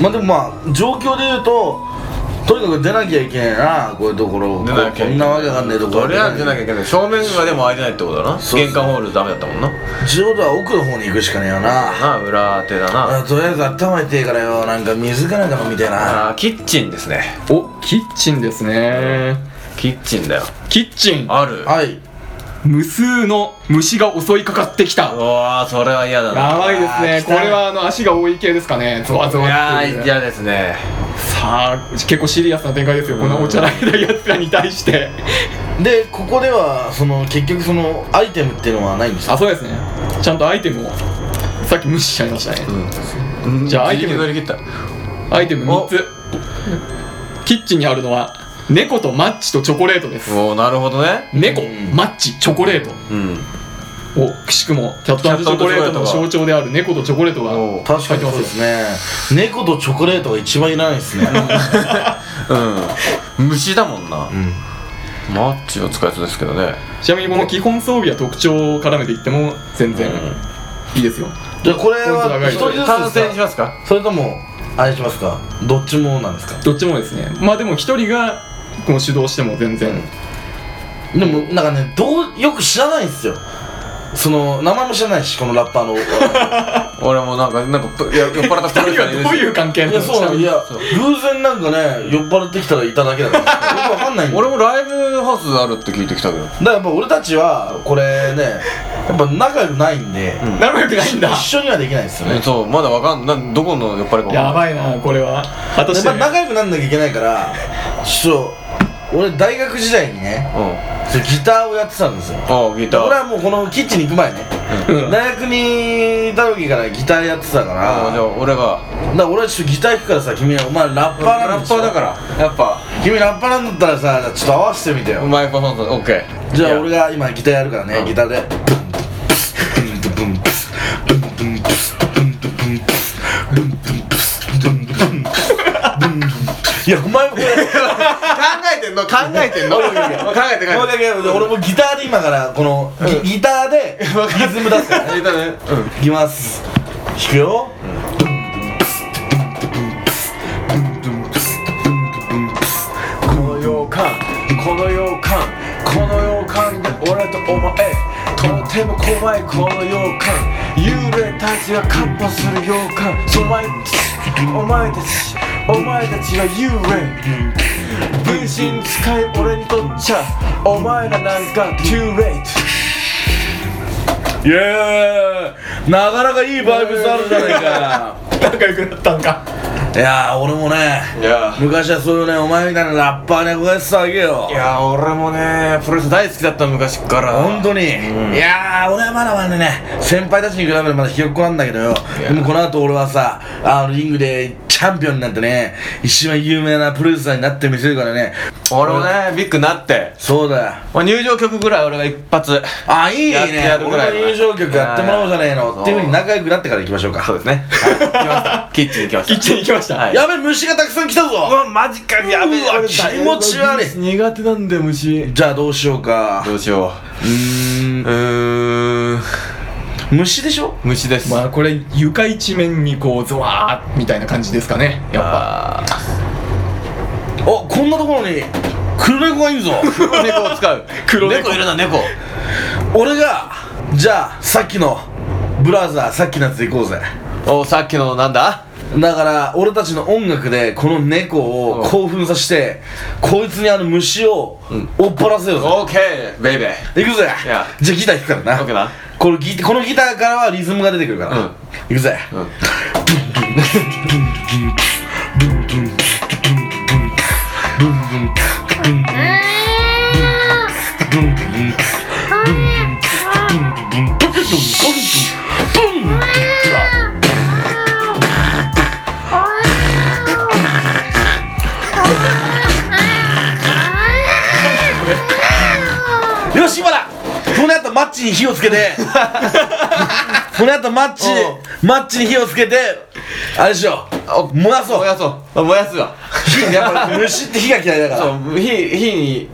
まあでもまあ状況で言うととにかく出なきゃいけないな。こういうところ。出なきゃいけない。こんなわけわかんないところ。それは出なきゃいけない。正面はでも開いてないってことだな。そう玄関ホールダメだったもんな。仕事は奥の方に行くしかねえよなな裏手だな。あとりあえず頭痛いからよ。なんか水かなんか飲みたいな。あーキッチンですね。おキッチンですねキッチンだよ。キッチン？ある。はい。無数の虫が襲いかかってきた。うわーそれは嫌だな。やばいですね。これはあの足が多い系ですかね。ゾワゾいワっていうやー嫌ですね。さあ結構シリアスな展開ですよ。このおちゃらけたやつらに対して。でここではその結局そのアイテムっていうのはないんですか？あそうですね。ちゃんとアイテムを。さっき無視しちゃいましたね、うん。じゃあアイテム。自力乗り切った。アイテム3つ。キッチンにあるのは猫とマッチとチョコレートです。おおなるほどね。猫、うん。マッチチョコレート。うん。おくしくもキャットチョコレートの象徴である猫とチョコレートがお確かにそうですね。猫とチョコレートが一番いらないですね。うん。虫だもんな。うんマッチを使いそうですけどね。ちなみにこの基本装備は特徴を絡めていっても全然いいですよ。じゃあこれは一人ずつ単線にですかしますか？それともあれしますか？どっちもなんですか？どっちもですね。まあでも一人がこう主導しても全然。でもなんかねどうよく知らないんですよ。その名前も知らないしこのラッパーの。俺もなんかなんかぷいや酔っ払った二人はどういう関係ないのやそうなのいや偶然なんかね酔っ払ってきたらいただけだからよくわかんないんだよ。俺もライブハウスあるって聞いてきたけど。だからやっぱ俺たちはこれねやっぱ仲良くないんで、ん。仲良くないんだ。一緒にはできないですよね、そうまだわかんなんどこの酔っ払いかわかんない。やばいなこれは。果たして。やっぱ仲良くなんなきゃいけないからちょっと俺大学時代にねうん。ギターをやってたんですよ。ああギター。俺はもうこのキッチンに行く前ね。うん。大学にいた時からギターやってたから。ああじゃあ俺が。だから俺はちょっとギター弾くからさ君は。お前ラッパーなんでしょら。やっぱ。君ラッパーなんだったらさちょっと合わせてみてよ。マイクフォンオッケー。じゃあ俺が今ギターやるからねうん。ギターで。いやお前もこれ。考えてんの考えてんの？考えてもうだけ俺もギターで今からこのギギターでリズム出すからね。ギいきます。弾くよ。この洋館この洋館この洋館で俺とお前とても怖いこの洋館。幽霊たちがカッパする洋館。そ前お前たちお前たちは幽霊分身使い俺にとっちゃお前らなんか too late イエーイなかなかいいバイブスあるじゃないか。仲良くなったんか。いやー俺もねいや。昔はそういうねお前みたいなラッパーに憧れてたわけよ。いや俺もねプロレス大好きだった昔から。本当に、うん。いやー俺はまだまだね先輩たちに比べればまだひよっこなんだけどよ。でもこの後俺はさあのリングでチャンピオンになってね一番有名なプロレスラーになってみせるからね。俺もねビッグになって、そうだよ。まあ、入場曲ぐらい俺が一発。あいいね。や俺の入場曲やってもらおうじゃねえの。っていうふうに仲良くなってから行きましょうか。そうですね。はい。来ましたキッチンに来ました。キッチンに行きました、はい。やべえ虫がたくさん来たぞ。うわマジかやべ気持ち悪い。苦手なんだよ虫。じゃあどうしようか。どうしよう。ーん。ううーん虫でしょ？虫です。まあこれ床一面にこうゾワーみたいな感じですかね。やっぱ。ぱおこんなところに黒猫がいるぞ。黒猫を使う。黒猫。いるな猫。俺がじゃあさっきのブラザーさっきのやつで行こうぜ。おさっきのなんだ？だから俺たちの音楽でこの猫を興奮させてこいつにあの虫を追っ払せようぜ、オーケーベイベー。行くぜ。いや。じゃあギター弾くからな。オッケーなこのギこのギターからはリズムが出てくるから、うん。行くぜ、うん。こチに火をつけて。この後マッチマッチに火をつけて あれでしょ。燃やそう。燃やそう。あ燃やすわ。火やっぱ虫って火が嫌いだから。そう火火に。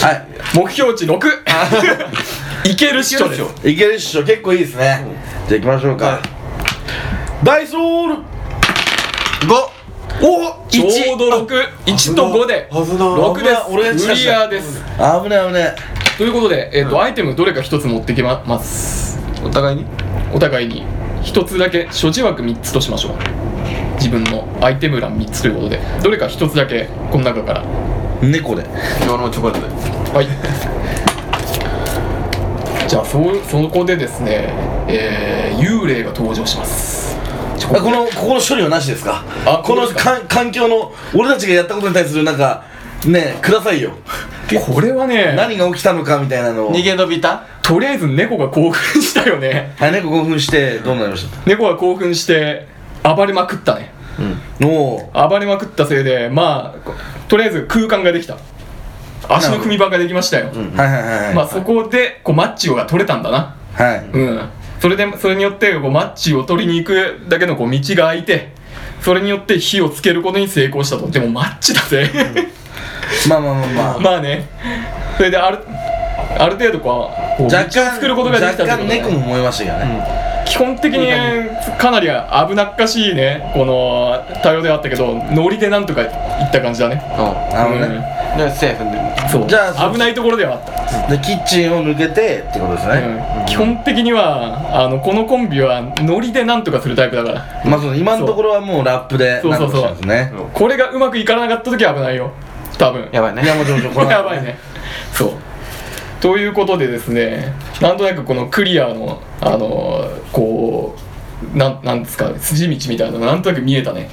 はい。目標値6 いけるっしょいけるっしょ。結構いいですね、じゃあ行きましょうか、はい。ダイソール。5おちょうど61と5で。危な。い6です。クリアです。危ない危ないということで、えっとアイテムどれか1つ持ってきまます。お互いに？お互いに。1つだけ所持枠3つとしましょう。自分のアイテム欄3つということで。どれか1つだけこの中から。猫で。今日のチョコレートで。はい。じゃあそそこでですね、えー幽霊が登場します。あこのここの処理はなしですか？あこのか？環境の俺たちがやったことに対するなんかねくださいよ。これはね何が起きたのかみたいなのを。逃げ延びた？とりあえず猫が興奮したよね。はい猫興奮してどうなりまし猫が興奮して暴れまくったね。たおお暴れまくったせいでまあとりあえず空間ができた。足の踏み場ができましたよ、はいはいはいはい、まあそこでこうマッチが取れたんだな。はい。うん。それでそれによってこうマッチを取りに行くだけのこう道が開いてそれによって火をつけることに成功したと。でもマッチだぜ。まあまあまあまあ。まあね。それであるある程度こう若干作ることができた若干ってことね猫も燃えましたけどね、基本的にかなり危なっかしいねこの対応ではあったけどノリでなんとかいった感じだね。うなるほどね、ん。でセーフでそう。じゃあそ危ないところではあった、でキッチンを抜けてってことですね、うん。基本的にはあのこのコンビはノリでなんとかするタイプだから。まあそう今のところはもうラップでそうそうそう。これがうまくいかなかった時は危ないよ。多分。やばいね。いやもちろんこれは やばいね。そう。ということでですねなんとなくこのクリアのあのこうなんなんですか筋道みたいなのがなんとなく見えたね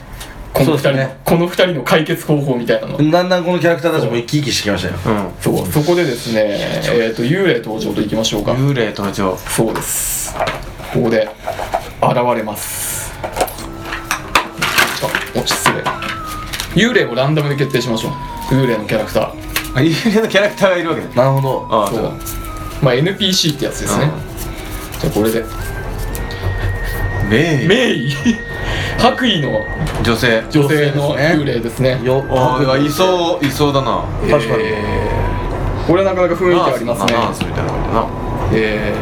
この二人ね。この二人の解決方法みたいなの。だんだんこのキャラクターたちも生き生きしてきましたよ。うん。そうそこでですねえっ、と幽霊登場といきましょうか。幽霊登場そうです。ここで現れます。あお失礼。幽霊をランダムで決定しましょう。幽霊のキャラクター。あ幽霊のキャラクターがいるわけねなるほど。ああ。そう。まあ NPC ってやつですね。じゃあこれで。メイメイ白衣の女性。女性の女性ですね。幽霊ですね。よああいそういそうだな。確かに。えー。これはなかなか雰囲気ありますね。ナースみたいなことな。え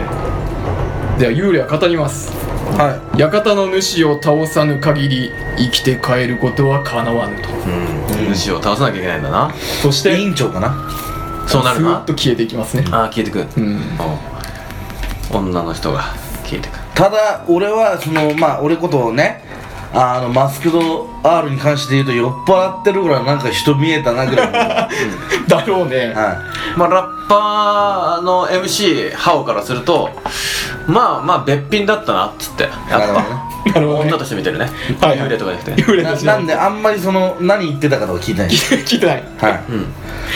ー。では幽霊は語ります。は館の主を倒さぬ限り生きて帰ることはかなわぬと。うん。主を倒さなきゃいけないんだな。そしてい委員長かな。そうなるな。スーッと消えていきますね。ああ消えてく。うん。お女の人が消えてく。ただ俺はそのまあ俺ことをねあのマスクド R に関して言うと酔っ払ってるからなんか人見えたなぐらいだろうね。い。まあラッパーの MC ハオからするとまあまあべっぴんだったなっつってやっなるほどね。ぱなるほどね。女として見てるね。はいはい。幽霊とかじゃなくて。な幽霊として。なんであんまりその何言ってたかとか聞いてない。聞いてない。はいうん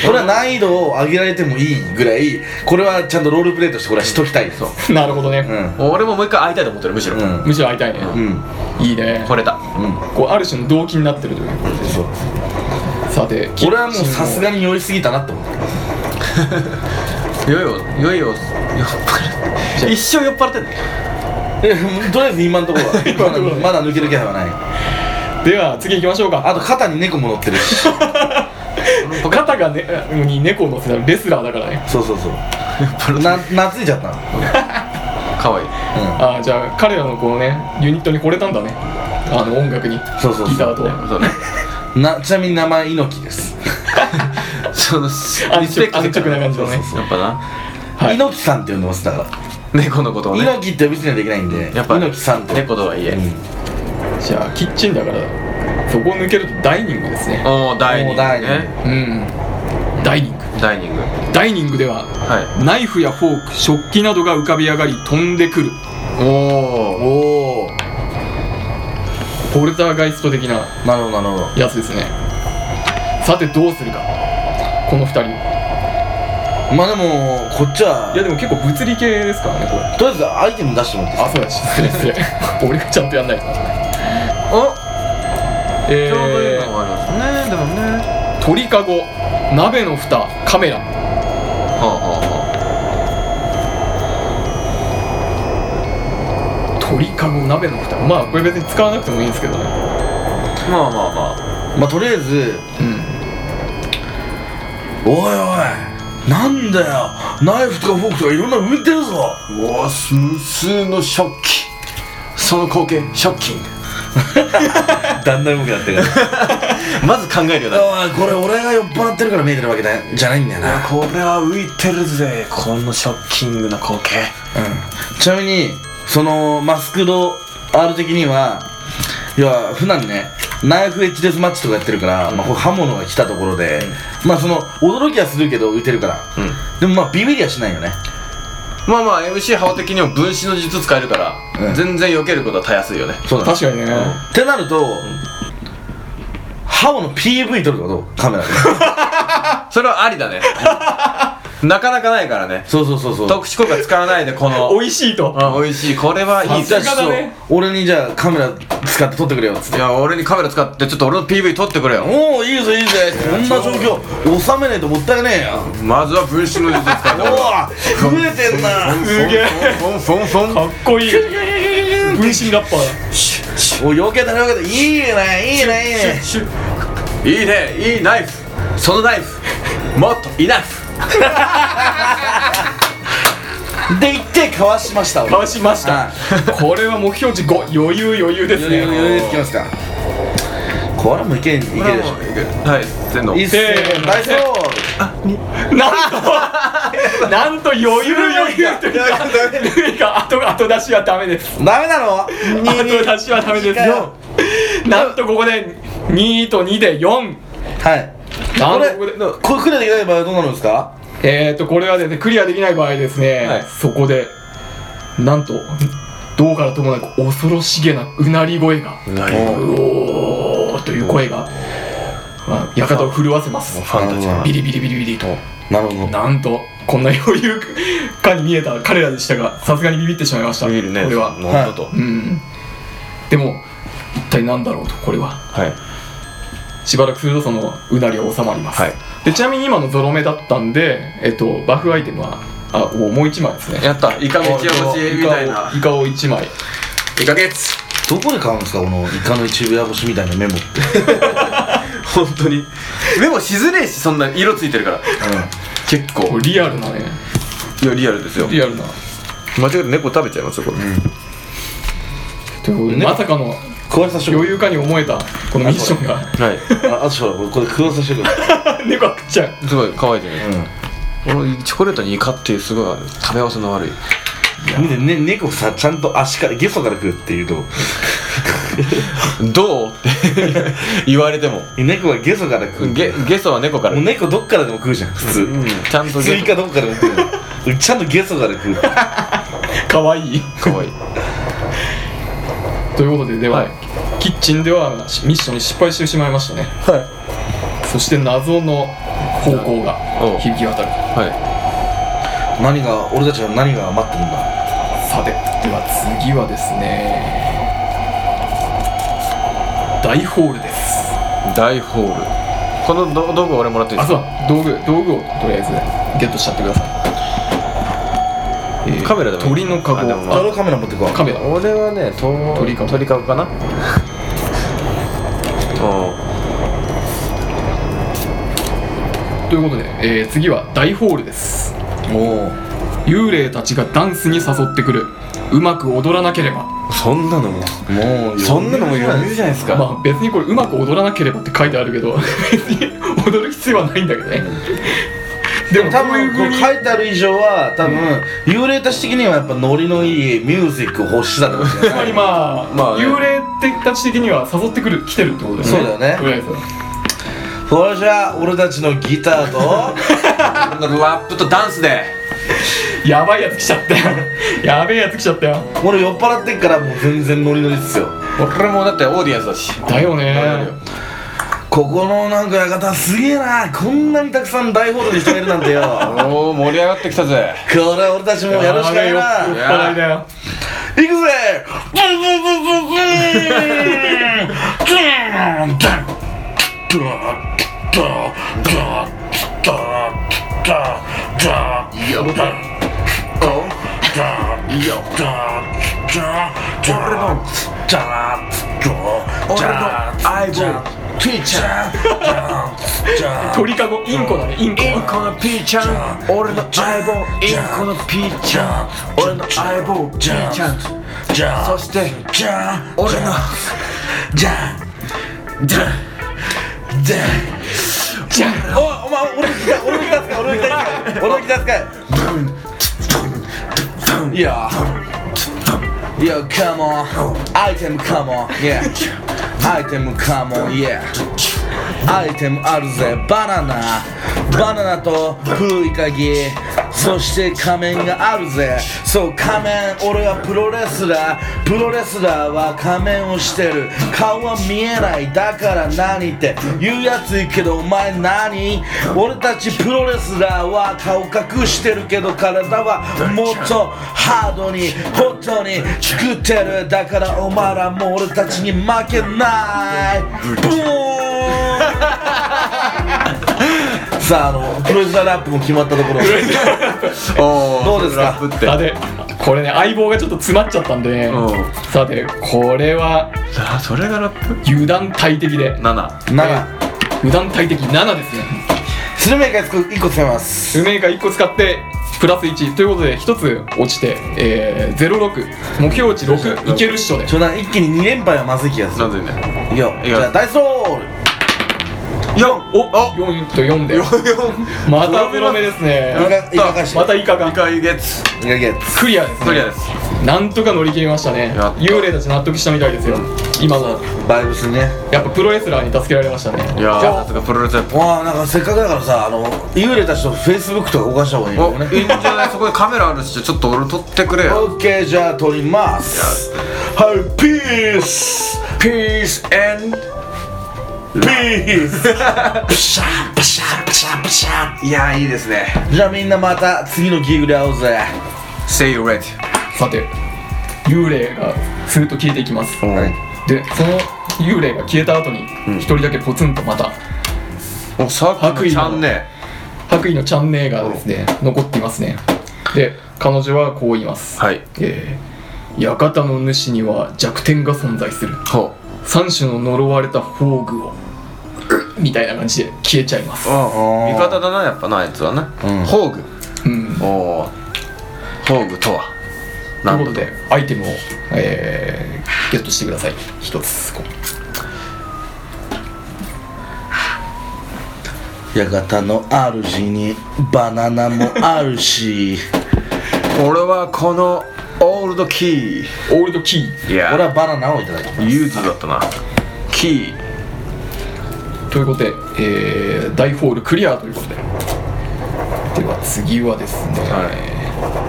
これは難易度を上げられてもいいぐらいこれはちゃんとロールプレイとしてこれはしときたいそう。なるほどね、うん。俺ももう一回会いたいと思ってるむしろ。うん。むしろ会いたいね、うん。いいね。惚れた。うん。こうある種の動機になってるというそう。さて俺はもうさすがに酔いすぎたなって思った。よいよよいよ酔っ払って。一生酔っ払ってんの？え とりあえず今のところは。今のところ。ねまだまだ抜ける気配はない。では次行きましょうか。あと肩に猫も乗ってるし。肩がねに猫を乗せた。レスラーだからね。そうそうそう。な懐いちゃったの。かわい。いああじゃあ彼らのこのねユニットに惚れたんだね。あの音楽に。そうそうそう。ギターと。そうね。うんなちなみに名前猪木です。その安直な感じのね。やっぱな。はい。猪木さんって呼んでますだから猫のことをね。猪木って呼び捨てにはできないんでやっぱ猪木さんって猫とはいえ。うん。じゃあキッチンだからそこを抜けるとダイニングですね。おおダイニングおーダイニング。ねうん。ダイニング。ダイニング。ダイニングでははナイフやフォーク食器などが浮かび上がり飛んでくる。おおおポルターガイスト的ななるほどなるほど。やつですね。さてどうするか。この2人まあでもこっちはいやでも結構物理系ですからねこれ。とりあえずアイテム出してもらっていいあそうだ失礼失礼。俺がちゃんとやんないとおえちょうどいいーのがありますねでもね。鳥かご鍋の蓋カメラ。はあは鳥かご鍋の蓋。まあこれ別に使わなくてもいいんですけどね。まあまあままあとりあえずうん。おいおいなんだよ。ナイフとかフォークとかいろんなの浮いてるぞ。あうわ無数の食器その光景ショッキング。だんだん動きなってる。か らまず考えるよな。これ俺が酔っ払ってるから見えてるわけだじゃないんだよな。これは浮いてるぜ。このショッキングな光景。うん。ちなみにそのマスクド R 的にはいや普段ねナイフエッジデスマッチとかやってるから、まあ、こう刃物が来たところで、まあその驚きはするけど浮いてるから、うん。でもまあビビりはしないよね。まあまあ MC ハオ的にも分子の術使えるから、うん。全然避けることはたやすいよね。そうだね。確かにね、ってなると、刃物 PV 撮るってことカメラで。それはありだねなかなかないからね。そうそうそうそう。特殊効果使わないでこの。美味しいと。あ美味しいこれはいいじゃあ俺にじゃあカメラ使って撮ってくれよっつって。いや俺にカメラ使ってちょっと俺の PV 撮ってくれよ。おおいいぜいいぜこんな状況収めねえともったいねえよまずは分子の術使って。おお増えてんな。すげえ。フォンフォンフォンかっこいい分身ラッパーおよけたよけたいいねいいね。いいねいいねいいナイフ。そのナイフ。もっとイナフで言ってかわしました。俺かわしました。はこれは目標値5余裕余裕ですね。余裕余裕いきますか。これもいけんいけるでしょ。はいせーのせーの。大丈なんとなんと余裕余裕というかとい。うか後後出しはダメです。夫ダメなの？後出しはダメですよ。なんとここで2と2で4はいことれ？これクリアできない場合はどうなるんですか？えーとこれはですねクリアできない場合ですね、はい。そこでなんとどうからともなく恐ろしげなうなり声が。なうおーという声が、まあ、館を震わせます。ファンたちが。ビリビリビリビリと。なるほど。なんとこんな余裕かに見えた彼らでしたがさすがにビビってしまいました。見えるね。これは。なんだと。うん。でも一体何だろうとこれは。はいしばらくするとそのうなりは収まります、はい。でちなみに今のゾロ目だったんで、えっと、バフアイテムはあもうもう1枚ですね。やった。イカの一夜干しみたいな。イカをイカを1枚。イカ月どこで買うんですかこのイカの一部屋干しみたいなメモって？本当に。メモしづれえしそんな色ついてるから。結構。これリアルなね。いやリアルですよ。リアルな。間違えて猫食べちゃいますよこれ。ということでねまさかの食わせさせて余裕かに思えたこのミッションが。はい。ああとほらこれ食わさせてくれ猫が食っちゃう。すごい可愛いじゃないうんこのチョコレートにイカっていうすごい食べ合わせの悪い。見てね猫さちゃんと足からゲソから食うっていうとどう？って言われても。猫がゲソから食うゲゲソは猫から。もう猫どっからでも食うじゃん普通、うん。ちゃんと普通イカどっからでも食うの？ちゃんとゲソから食う。かわいい。可愛いということででは、はい。キッチンではミッションに失敗してしまいましたね。はい。そして謎の方向が響き渡る。は何が俺たちは何が待ってるんだ？さてでは次はですね大ホールです。い大ホール。この道道具俺もらっていいですか？あそうだ。道具道具をとりあえずゲットしちゃってください、えーカメラでも鳥のカゴ。あでもまあ。あのカメラ持ってこう。カメラ。俺はねと鳥かご鳥かごかな。お ということで、えー次は大ホールです。お幽霊たちがダンスに誘ってくる。うまく踊らなければ。そんなのもおもうそんなのも余裕じゃないですか、まあ別にこれうまく踊らなければって書いてあるけど 別に踊る必要はないんだけどねでも多分こう書いてある以上は多分、幽霊たち的にはやっぱノリのいいミュージックを欲してたってことじつまりまあ、まあね。幽霊たち的には誘ってくる来てるってことだよね。そうだよね。とりあえずそれじゃあ俺たちのギターと ラップとダンスで。やばいやつ来ちゃったよ。やべえやつ来ちゃったよ。俺酔っ払ってっからもう全然ノリノリっすよ。俺もだってオーディエンスだし。だよねここのなんか館すげえな。こんなにたくさん大ホールに人がいるなんてよ。おお盛り上がってきたぜ。これは俺たちもやるしかないな。酔っ払いだよ行くぜ。ブンブンブンブンブンブンダンダダダダダダダダいいよ俺のじゃ俺の相棒ピーちゃん鳥かごインコだねインコインコのピーちゃん俺の相棒インコのピーちゃん俺の相棒ピーちゃんそしてじゃ俺のじゃじゃじゃじゃおお前俺のギター俺のギター使え俺のギター使え俺のギター使えいや Yo, come on. Item, come on. Yeah. アイテムかも、ーやアイテムあるぜバナナバナナと古い鍵そして仮面があるぜそう仮面俺はプロレスラープロレスラーは仮面をしてる顔は見えないだから何って言うやついけどお前何俺たちプロレスラーは顔隠してるけど体はもっとハードにホットに作ってるだからお前らも俺たちに負けないブーン さああのプロレスラーラップも決まったところおー。どうですか？ラップって。さてこれね相棒がちょっと詰まっちゃったんでねうん。さてこれはあそれがラップ？油断大敵で。7 7油断大敵7ですね。スルメイカ1個使います。梅が1個使ってプラス1ということで1つ落ちて、えー、06目標値6いけるっしょで。ちょな一気に2連敗はまずい気がする。なぜね。いくよ。いやじゃあダイスロール4お4と4でまたプロ目ですね。またイカが2回月いかげつクリアですね。クリアです。なんとか乗り切りましたね。幽霊たち納得したみたいですよ。今の。バイブスにね。やっぱプロレスラーに助けられましたね。いやーさすがプロレスラーわあなんかせっかくだからさあの幽霊たちとフェイスブックとか動かした方がいいよね。おいいんじゃない？そこでカメラあるしちょっと俺撮ってくれよ。オッケーじゃあ撮ります。はいピース Peace and ピースプシャープシャープシャープシャーいやーいいですね。じゃあみんなまた次のギグで会おうぜ。Say you ready. さて幽霊がスーッと消えていきます。はい。でその幽霊が消えた後に一人だけポツンとまたおさっきのちゃんね白衣のチャンネーがですね。残っていますね。で彼女はこう言います、はい。えー、館の主には弱点が存在する。ほ三種の呪われたフォーグをみたいな感じで消えちゃいます。味方だなやっぱなあいつはね。うん。ホーグうん。とおおホーグとはないんとうことでアイテムを、えー、ゲットしてください。一つこう。館の主にバナナもあるし。俺はこのオールドキーオールドキーいや俺はバナナをいただきます。ユーズだったな。キーということで、えー、大ホールクリアということで。では次はですね、は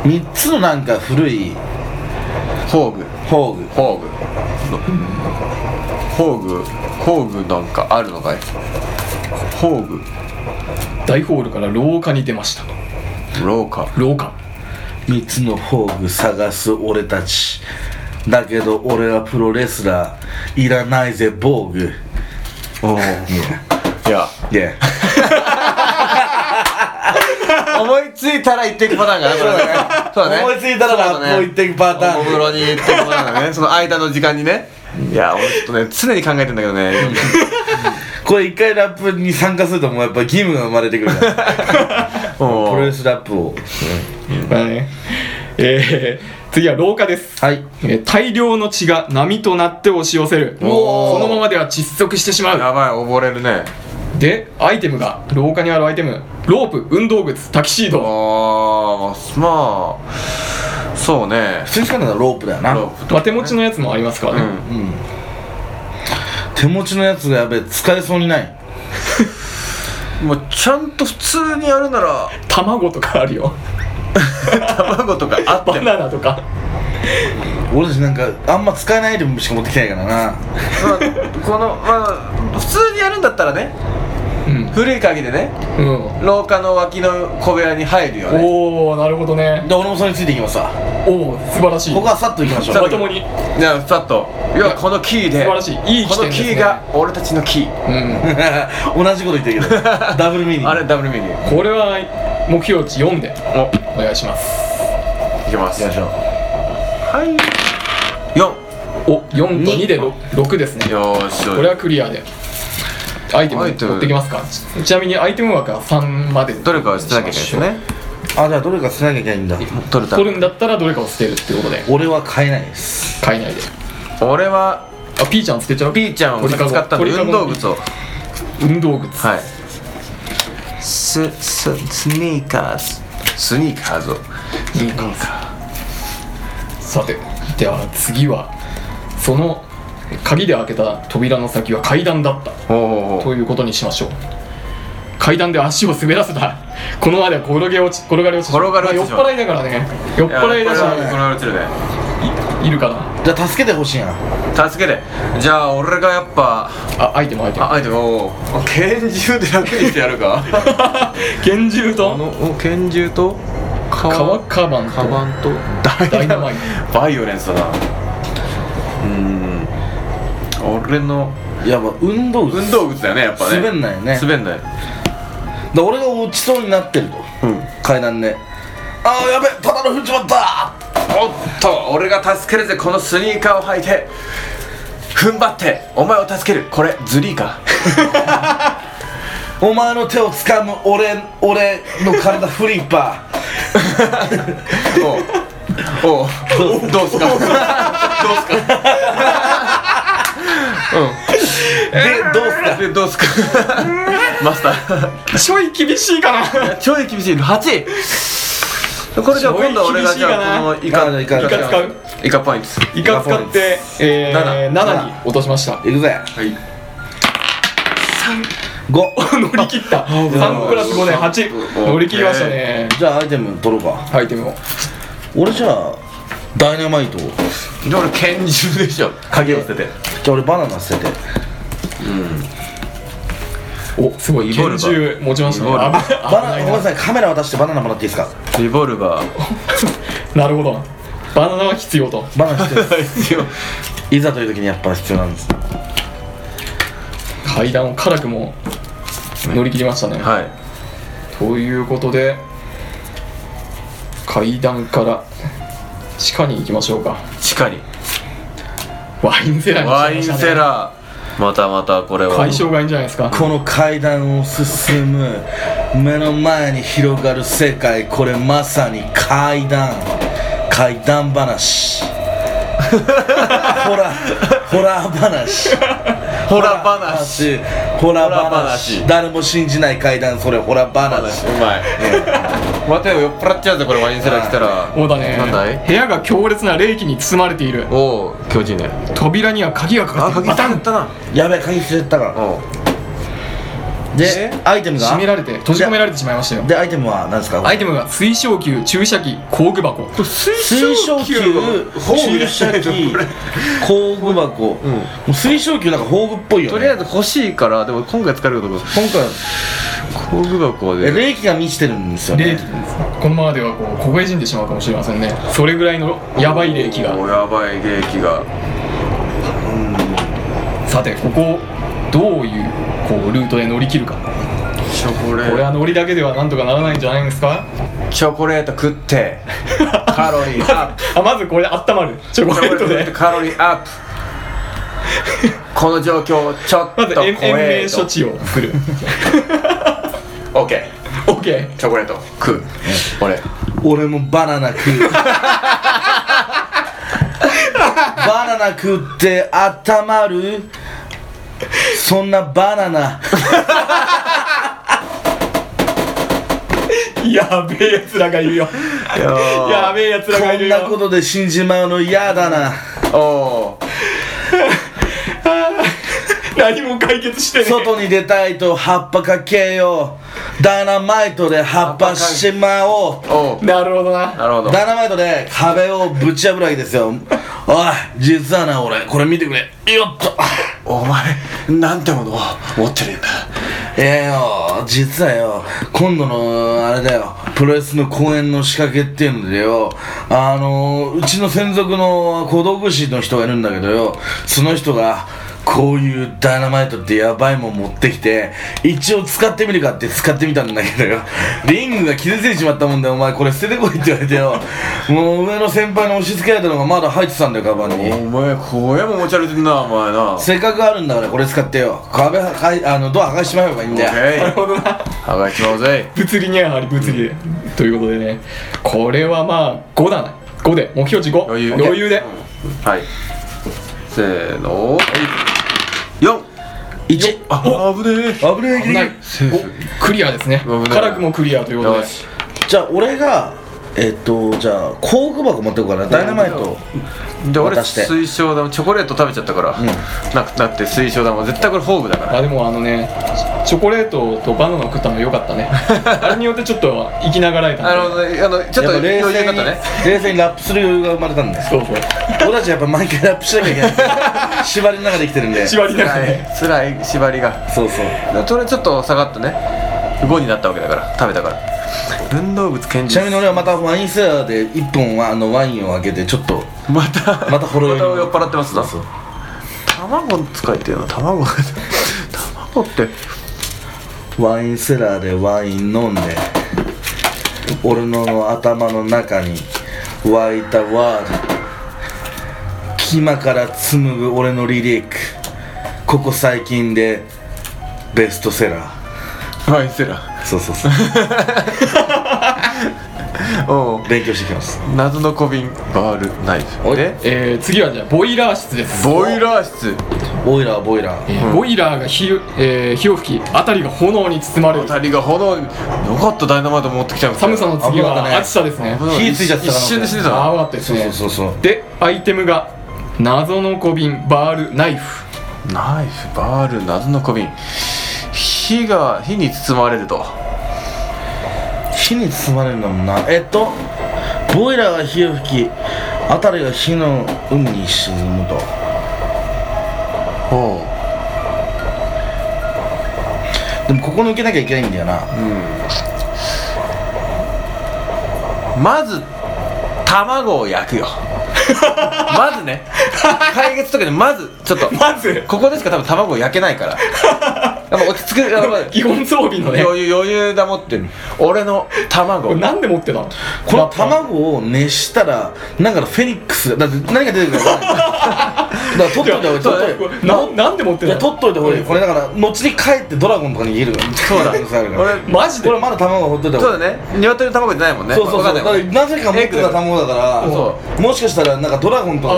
3つのなんか古いホーグ宝具。ホーグホーグホーグなんかあるのかい？ホーグ大ホールから廊下に出ました。廊下。廊下3つの宝具探す俺たち。だけど俺はプロレスラーいらないぜ防具。おおいや。いや 思いついたら言っていくパターンかなこれね。そうだね思いついたらラップを言っていくパターンおもむろに言っていくパターンだね。その間の時間にね。いや俺ちょっとね常に考えてんだけどねこれ一回ラップに参加するともうやっぱ義務が生まれてくるから。プロレスラップを。まあねえー、次は廊下です、はい。えー大量の血が波となって押し寄せる。このままでは窒息してしまう。やばい溺れるね。でアイテムが廊下にあるアイテム。ロープ運動靴タキシード。あーまあそうね。普通に使うのはロープだよな。ロープとまあ手持ちのやつもありますからね、うん手持ちのやつがやべえ使えそうにない。もうちゃんと普通にやるなら卵とかあるよ。卵とかあってバもナナとか。俺たちなんかあんま使えないアイテムしか持ってきてないからな。まあこのまあ普通にやるんだったらねうん、古い鍵でね。うん、廊下の脇の小部屋に入るよね。おおなるほどね。で俺もそれについていきますわ。おお素晴らしい。ここはさっといきましょう。まともに。じゃあさっと。いやこのキーで。素晴らしい。いいこの起点ですね。キーが俺たちのキー。うん。同じこと言ってるけど。ダブルミーニあれダブルミニこれは目標値4でおお願いします。いきます。よいしょはい。4お4と2で 6, 6ですね。よーし。これはクリアでアイテムアイテム。取ってきますか？ちちなみにアイテム枠は3まで。どれかは捨てなきゃいけないですよね。あじゃあどれか捨てなきゃいけないんだ。取れた。取るんだったらどれかを捨てるっていうことで。俺は買えないです。買いないで。俺はあピーちゃん捨てちゃう？ピーちゃんを使ったんで運動靴を。運動靴。はい。スススニーカーズ。スニーカーズを。いいかさてでは次はその鍵で開けた扉の先は階段だった。おおおということにしましょう。階段で足を滑らせた。このままでは転げ落ち転がり落ち転がり酔っ払いだからね酔っ払いだしこれはこれは落ちるねいいるかな。じゃあ助けてほしいな。助けて。じゃあ俺がやっぱあアイテムアイテム。ああえておー拳銃で楽にしてやるか。拳銃あとのお拳銃と？革革カバンと？カバンと？ダイナマイバイオレンスだな。うーん俺のいやまあ運動靴。運動靴だよねやっぱね。滑んないよね。滑んない。で俺が落ちそうになってると。うん。階段で。ああやべただの踏んじまったおっと俺が助けるぜこのスニーカーを履いて。踏ん張ってお前を助ける。これズリーか お前の手を掴む俺俺の体フリッパ おう。おうどうすか？どうすか？ーでどうすか？でどうすか？マスター。ちょい厳しいかな。ちょい厳しい8これじゃあ今度は俺がじゃあこのイカイカ。イカ使う。イカポイントイカ使って、えー、七。7に落としました。いくぜ。はい。5 乗り切った。3プラス5で8乗り切りましたね。じゃあアイテム取ろうか。アイテムを。俺じゃあダイナマイトを。で俺拳銃でしょ。鍵を捨てて。じゃあ俺バナナ捨てて。おすごい拳リボルバー。銃持ちましたね。リボルバ危バナナごめんなさいカメラ渡してバナナもらっていいですか？リボルバ なるほど。バナナは必要と。バナナ必要。でー必要すいざという時にやっぱ必要なんです。階段を辛くも乗り切りましたね、はい。ということで階段から地下に行きましょうか。地下に。ワインセラーにワインしましたねセラー。またまたこれは。解消がいいんじゃないですか。この階段を進む。目の前に広がる世界。これまさに階段。階段話。ホラホラー話ホラ話。ホラ話。話。誰も信じない階段それホラー話。うまい。待てよ酔っ払っちゃうぜこれワインセラー来たら。そうだね。なんだい？部屋が強烈な冷気に包まれている。おお気持ちいいね。扉には鍵がかかっている。バタン。たな。やべえ鍵捨てたか。らでアイテムが？閉められて閉じ込められてしまいましたよ。でアイテムは何ですか？アイテムが水晶球注射器工具箱。水晶球？注射器工具箱、もう水晶球なんか宝具っぽいよね。とりあえず欲しいからでも今回使えるかど。うか今回工具箱えで冷気が満ちてるんですよね。冷気このままではこう凍え死んでしまうかもしれませんね。それぐらいのやばい冷気が。おやばい冷気が。さてここをどういうこうルートで乗り切るか。チョコレこれーは乗りだけではなんとかならないんじゃないんですか？ト チョコレート食ってカロリーアップ。あまずこれで温まる。チョコチョコレートレートカロリーアップ。この状況ちょっとまず延命処置を作る。オッケ OK ーチョコレート食う。俺。俺もバナナ食う。バナナ食って温まるそんなバナナ。やべえやつらがいるよ。やべえやつらがいるこんなこよとで死んじまうの嫌だな。おお何も解決してね。外に出たいと葉っぱかけよう。ダイナマイトで葉っぱしまおう。おうなるほどな。なるほど。ダイナマイトで壁をぶち破るわけですよ。おい実はな俺これ見てくれ。よっと。お前なんてものを持ってるんだ。ええよ。実はよ。今度のあれだよ。プロレスの公演の仕掛けっていうのでよ。あのうちの専属の小道具師の人がいるんだけどよ。その人がこういうダイナマイトってやばいもん持ってきて一応使ってみるかって使ってみたんだけどよ。リングが傷ついてしまったもんでお前これ捨ててこいって言われてよ。もう上の先輩に押し付けられたのがまだ入ってたんだよカバンに。お前これも持ち歩いてんなお前な。せっかくあるんだからこれ使ってよ。壁はかいあのドア剥がしまえばいいんだよ。なるほどな。剥がしちまおうぜ。物理にはやはり物理。で、ということでね。これはまあ5だな。5で。目標値5余裕。余裕で。はい。せーの4 1あ危ねえ。危ねえ。ギリギリない。セーフ。おクリアですね。危ない辛くもクリアということで。じゃあ俺がえっとじゃあ工具箱持ってこうかな。ダイナマイト。で俺渡して。水晶玉チョコレート食べちゃったから、なくなって水晶玉絶対これフォークだから。あでもあのねチョコレートとバナナを食ったの良かったね。あれによってちょっと生きながらえたんであのあのちょっと冷余裕に静になったね。冷静にラップする余裕が生まれたんでそうそう。俺たちやっぱ毎回ラップしなきゃいけない。縛りの中で生きてるんで。縛りながら辛いね。辛い縛りが。そうそう。でそれちょっと下がってね。5になったわけだから食べたから運動物検ちなみ事に俺はまたワインセラーで1本はあのワインを開けてちょっとまたまたほろ酔いまた酔っ払ってますな。そう卵使えてよな卵。卵って。ワインセラーでワイン飲んで俺の頭の中に湧いたワード。キマから紡ぐ俺のリリック。ここ最近でベストセラーワインセラそうそうそう。ー おう。勉強してきます。謎の小瓶バールナイおい。フでえー、次はじゃあボイラー室です。ボイラー室。ボイラーボイラー。えーボイラーが火,、えー火を吹き辺りが炎に包まれる。二人が炎によかったダイナマイト持ってきちゃいました寒さの次危なかったね。は暑さですね。危なかった。火ついちゃってた一瞬で死んでたあな危なかったですね。そうそうそうそう。でアイテムが謎の小瓶バールナイフ。ナイフバール謎の小瓶火が火に包まれると。火に包まれるんだもんなえっとボイラーが火を吹き辺りが火の海に沈むと。ほでもここ抜けなきゃいけないんだよな。うまず卵を焼くよ。まずね。解決とかでまずちょっと。まず。ここでしか多分卵を焼けないからやっぱ落ち着く。やっぱ基本装備のね。余裕余裕だもって俺のこ卵れなんで持ってたの？この卵を熱したらなんかのフェニックスだって何が出てくるか分かんな？いだから取っといた方がい。い取っとななんで持っていやたの取っといた方がい。いこれだから後に帰ってドラゴンとかに言える。そうだ 俺マジで？これまだ卵がほっといた方がいい。そうだね。鶏の卵じゃないもんね。そうそうそう。わかんないだからなぜか持ってた卵だからそもしかしたらなんかドラゴンとか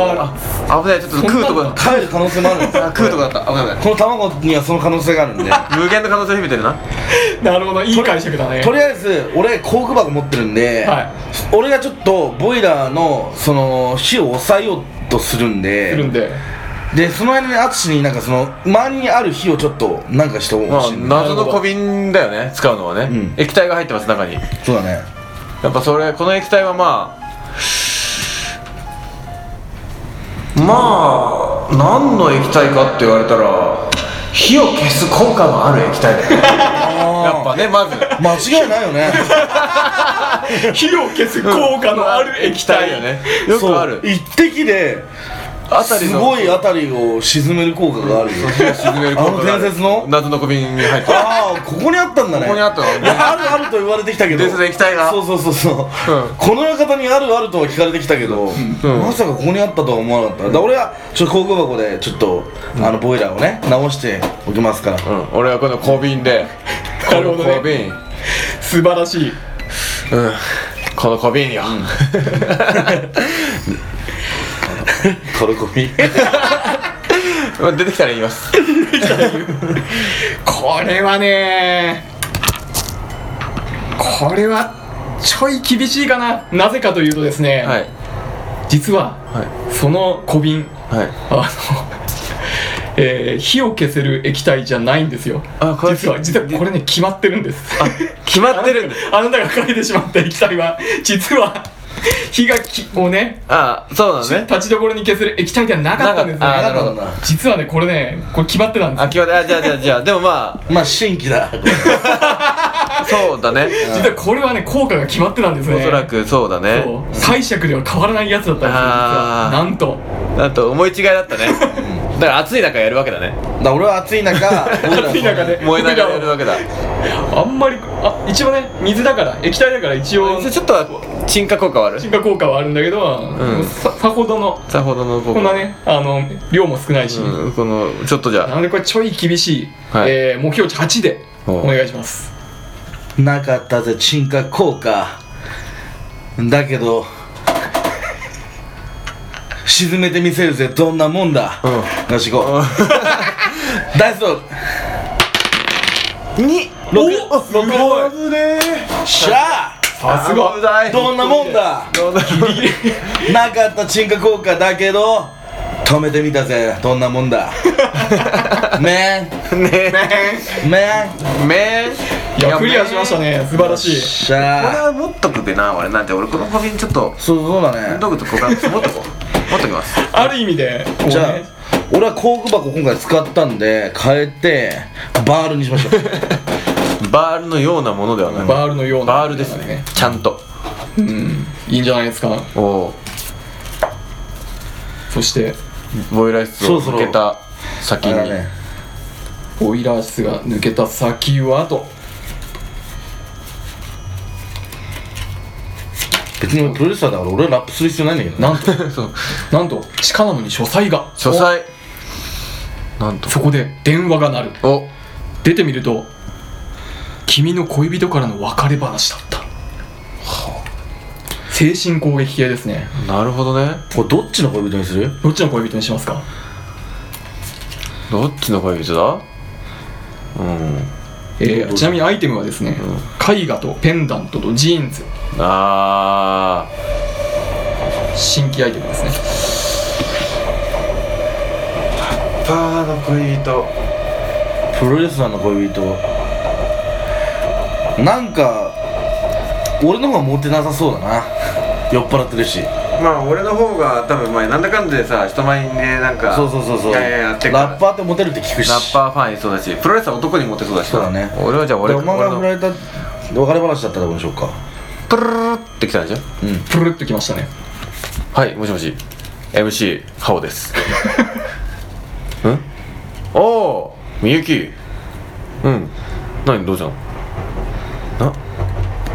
あ危ない。ちょっと食うとこ帰る可能性もあるんですよあ食うとこだった。危ない。危ない。この卵にはその可能性があるんで。無限の可能性を秘めてるな。なるほど。いい解釈だね。とりあえず俺工具箱持ってるんで、はい。俺がちょっとボイラーのその火を抑えようとするんで。するんで。でその間に淳になんかその周りにある火をちょっとなんかしてまあほしいんだ謎の小瓶だよね使うのはね、ん。液体が入ってます中に。そうだね。やっぱそれこの液体はまあまあ何の液体かって言われたら火を消す効果のある液体だよね やっぱねまず。間違いないよね。火を消す効果のある液体。だよね。よくある。そう。一滴であたりの。すごいあたりを沈める効果があるよ。火を沈める効果がある。あの伝説の？謎の小瓶に入ってるああここにあったんだね。ここにあったのいやあるあると言われてきたけど。伝説の液体が。そうそうそうそう、うん。この館にあるあるとは聞かれてきたけど、まさかここにあったとは思わなかった。だから俺はちょっと工具箱でちょっと、あのボイラーをね直しておきますから、うん。俺はこの小瓶でこの なるほどね。小瓶。素晴らしい。うん。この小瓶よ、このゴミ 出てきたら言います。これはねこれはちょい厳しいかな。なぜかというとですね、はい。実ははい。その小瓶はい。あの、えー火を消せる液体じゃないんですよ。あこれ実は実はこれね決まってるんです。あ決まってるんだ。あなたがかけてしまった液体は実は 火がきをねあそうなのね立ちどころに消せる液体ではなかったんですねなかった。あなるほど。実はねこれねこれ決まってたんですあ決まってあじゃあじゃあじゃあでもままあ 新規だ。あ そうだね。実はこれはね効果が決まってたんですね。おそらくそうだね。そう。解釈では変わらないやつだったんですよなんと。なんと思い違いだったね。だから暑い中やるわけだね。だから俺は暑い中暑い中で燃えながらやるわけだ。あんまりあ一応ね水だから液体だから一応。ちょっとは沈下効果はある。進化効果はあるんだけど、ん。ささほどのさほどの効果こんなねあの量も少ないし、うん、このちょっとじゃなのでこれちょい厳しい、はい。えー目標値8でおお願いします。なかったぜ沈下効果。だけど沈めてみせるぜ。どんなもんだ、よし行こう。ダイスを2六。おすごい。危ねしゃさすが。危ない。どんなもんだ。なかった沈下効果だけど止めてみたぜ。どんなもんだ。メンねメンめいやクリアしましたね素晴らしい。しこれゃは持っとくべな俺なんて俺この小瓶ちょっとそうそうだね。どこどこか持っとこう持っときます。ある意味で。じゃあ俺は工具箱今回使ったんで変えてバールにしましょうバールのようなものではない。バールのような。バールですね。ちゃんと。うん。いいんじゃないですか。おおそしてボイラー室を抜けた先に。ボイラー室が抜けた先はと。別に俺プロデューサーだから俺はラップする必要ないんだけどね。なんと。そう。なんと地下なのに書斎が。書斎。なんと。そこで電話が鳴る。お。出てみると君の恋人からの別れ話だった。精神攻撃系ですね。なるほどね。これどっちの恋人にする？どっちの恋人にしますか？どっちの恋人だ？うん。えーちなみにアイテムはですね、絵画とペンダントとジーンズ。あ新規アイテムですね。ーパーの恋人。プロレスラーの恋人なんか俺の方がモテなさそうだな。酔っ払ってるし。まあ俺の方が多分前なんだかんだでさ人前にねなんかそうそうそうそう。いやいややってるから。ラッパーってモテるって聞くし。ラッパーファンいそうだしプロレスは男にモテそうだし。そうだね。俺はじゃあ俺でお前俺の。が振られた別れ話だったらどうしようか。プルルルってきたんでしょ？うん。プルルっときましたね。はいもしもし。MC ハオです。ん？おおみゆき。うん。何どうしたの？な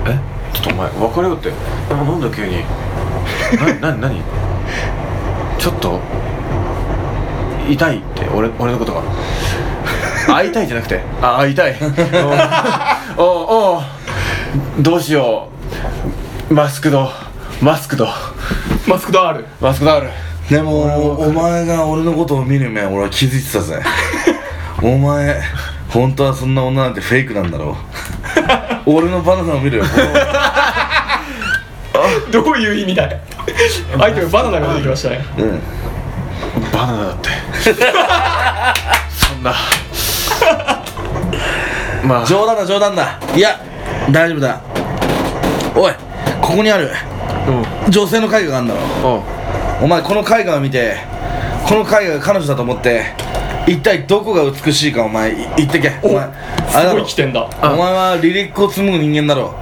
え？ちょっとお前別れようって。ななんだ急に。な何何？ちょっと。痛いって。俺俺のことが。会いたいじゃなくて。あ会いたい。おうおうどうしよう。マスクド。マスクド。マスクドある？マスクドある。でもお前が俺のことを見る目俺は気づいてたぜ。お前本当はそんな女なんてフェイクなんだろう。俺のバナナを見るよ。どういう意味だよ。アイテムバナナが出てきましたね。うん。バナナだって。そんな。まあ。冗談だ冗談だ。いや大丈夫だ。おいここにある。うん。女性の絵画があるんだろ。うん。お前この絵画を見てこの絵画が彼女だと思って一体どこが美しいかお前い言ってけ。お前あれすごだろい起点だ。お前はリリックを紡ぐ人間だろ。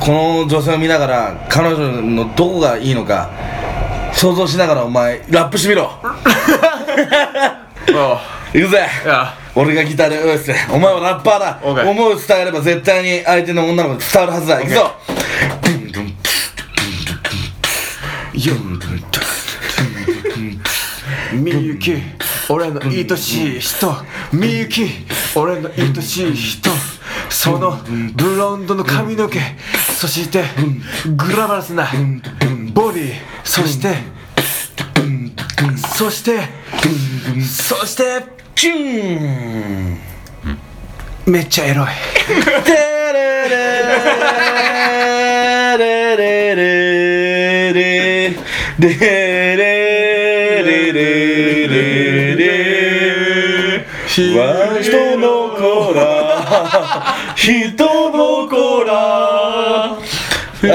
この女性を見ながら彼女のどこがいいのか想像しながらお前ラップしてみろ。あ行くぜ。俺がギターでうっせ。お前はラッパーだ。思う伝えれば絶対に相手の女の子に伝わるはずだ。行くぞ。みゆき俺の愛しい人みゆき俺の愛しい人そのブロンドの髪の毛そしてグラマラスなボディそしてそしてそしてチューン。めっちゃエロい。テレレレレレレ人の子ら。人の子ら。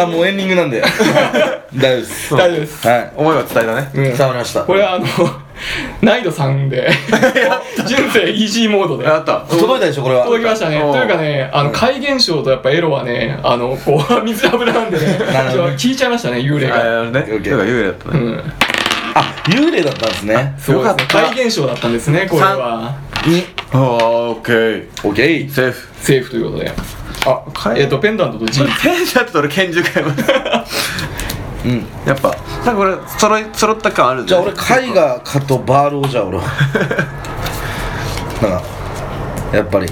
あもうエンディングなんで。大丈夫です。大丈夫です。はい。思いは伝えたね。うん伝わりました。これはあの難易度3で純正イージーモードで。やった。届いたでしょこれは。届きましたね。というかねあの怪現象とやっぱエロはねあのこう 水油なんでね聞いちゃいましたね幽霊が。ああれね。幽霊だったね。うんあ幽霊だったんですね。そうですね。よかった。怪現象だったんですねこれは。に。ああオッケーオッケーセーフ。セーフということで。あ怪えっ、とペンダントとジーン。ズ ペンダントと俺拳銃買います。うん。やっぱなんかこれ揃い揃った感あるんでじゃあ俺絵画かとバールをじゃあ俺。は なんかやっぱり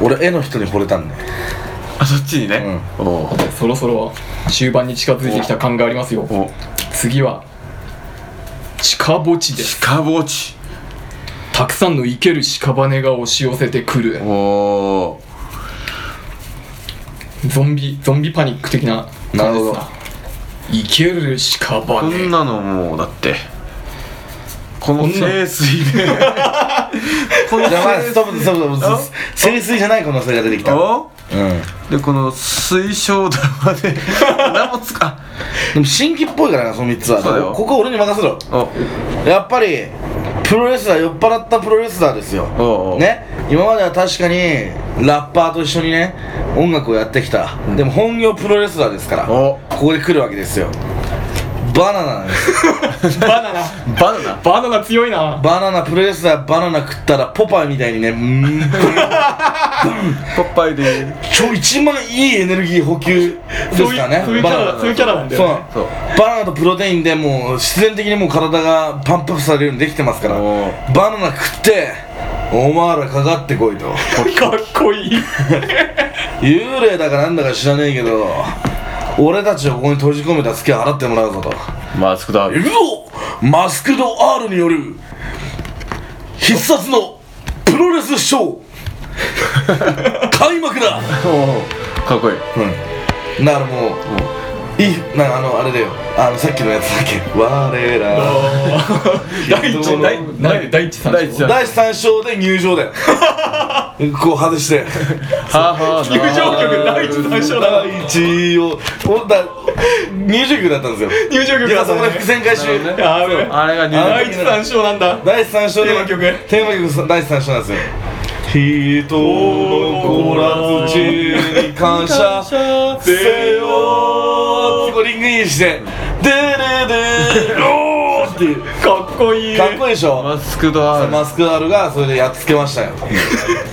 俺絵の人に惚れたんで。あそっちにね、おおそろそろ終盤に近づいてきた感がありますよ。お次は地下墓地です。鹿墓地。たくさんの生ける屍が押し寄せてくる。おおゾンビゾンビパニック的な感じですな。な生けるこん屍なのもうだって。この清水で。このじゃあまあストップストップストップ。清水じゃない可能性が出てきた。うんお？でこの水晶玉で 何もつかでも新規っぽいからなその3つは。そうだよ。ここ俺に任せろ。お。やっぱりプロレスラー酔っ払ったプロレスラーですよ。おおね？今までは確かにラッパーと一緒にね音楽をやってきた、でも本業プロレスラーですからお。ここで来るわけですよバナナ。なんですバナナ。バナナ。バナナ強いな。バナナプロレスラーバナナ食ったらポパイみたいにね。うーん。ポッパイで。ちょ一番いいエネルギー補給ですからね。そういうキャバナナ。ラそういうキャラなんだそうよね。そう。バナナとプロテインでもう必然的にもう体がパンプアップされるようにできてますから。おバナナ食ってお前らかかってこいと。かっこいい。幽霊だかなんだか知らねえけど俺たちをここに閉じ込めたツケ払ってもらうぞと。マスクだ行くぞ！マスクド R による必殺のプロレスショー。開幕だ！かっこいい。うん。だからもういいなあのあれだよ。あのさっきのやつだっけ。我ら。第一第第第一三第一三第三章で入場だよ。こう外して。入場曲第一三章だ。第一を。おだ入場曲だったんですよ。入場曲いやだったね。伏線回収。あれが第一三章なんだ。第三章で。テーマ曲。テーマ曲第三章なんですよ。人のコラ土に感謝。せよグインしてデレデローって。かっこいい。かっこいいでしょ？マスクドアマスクアールがそれでやっつけましたよ。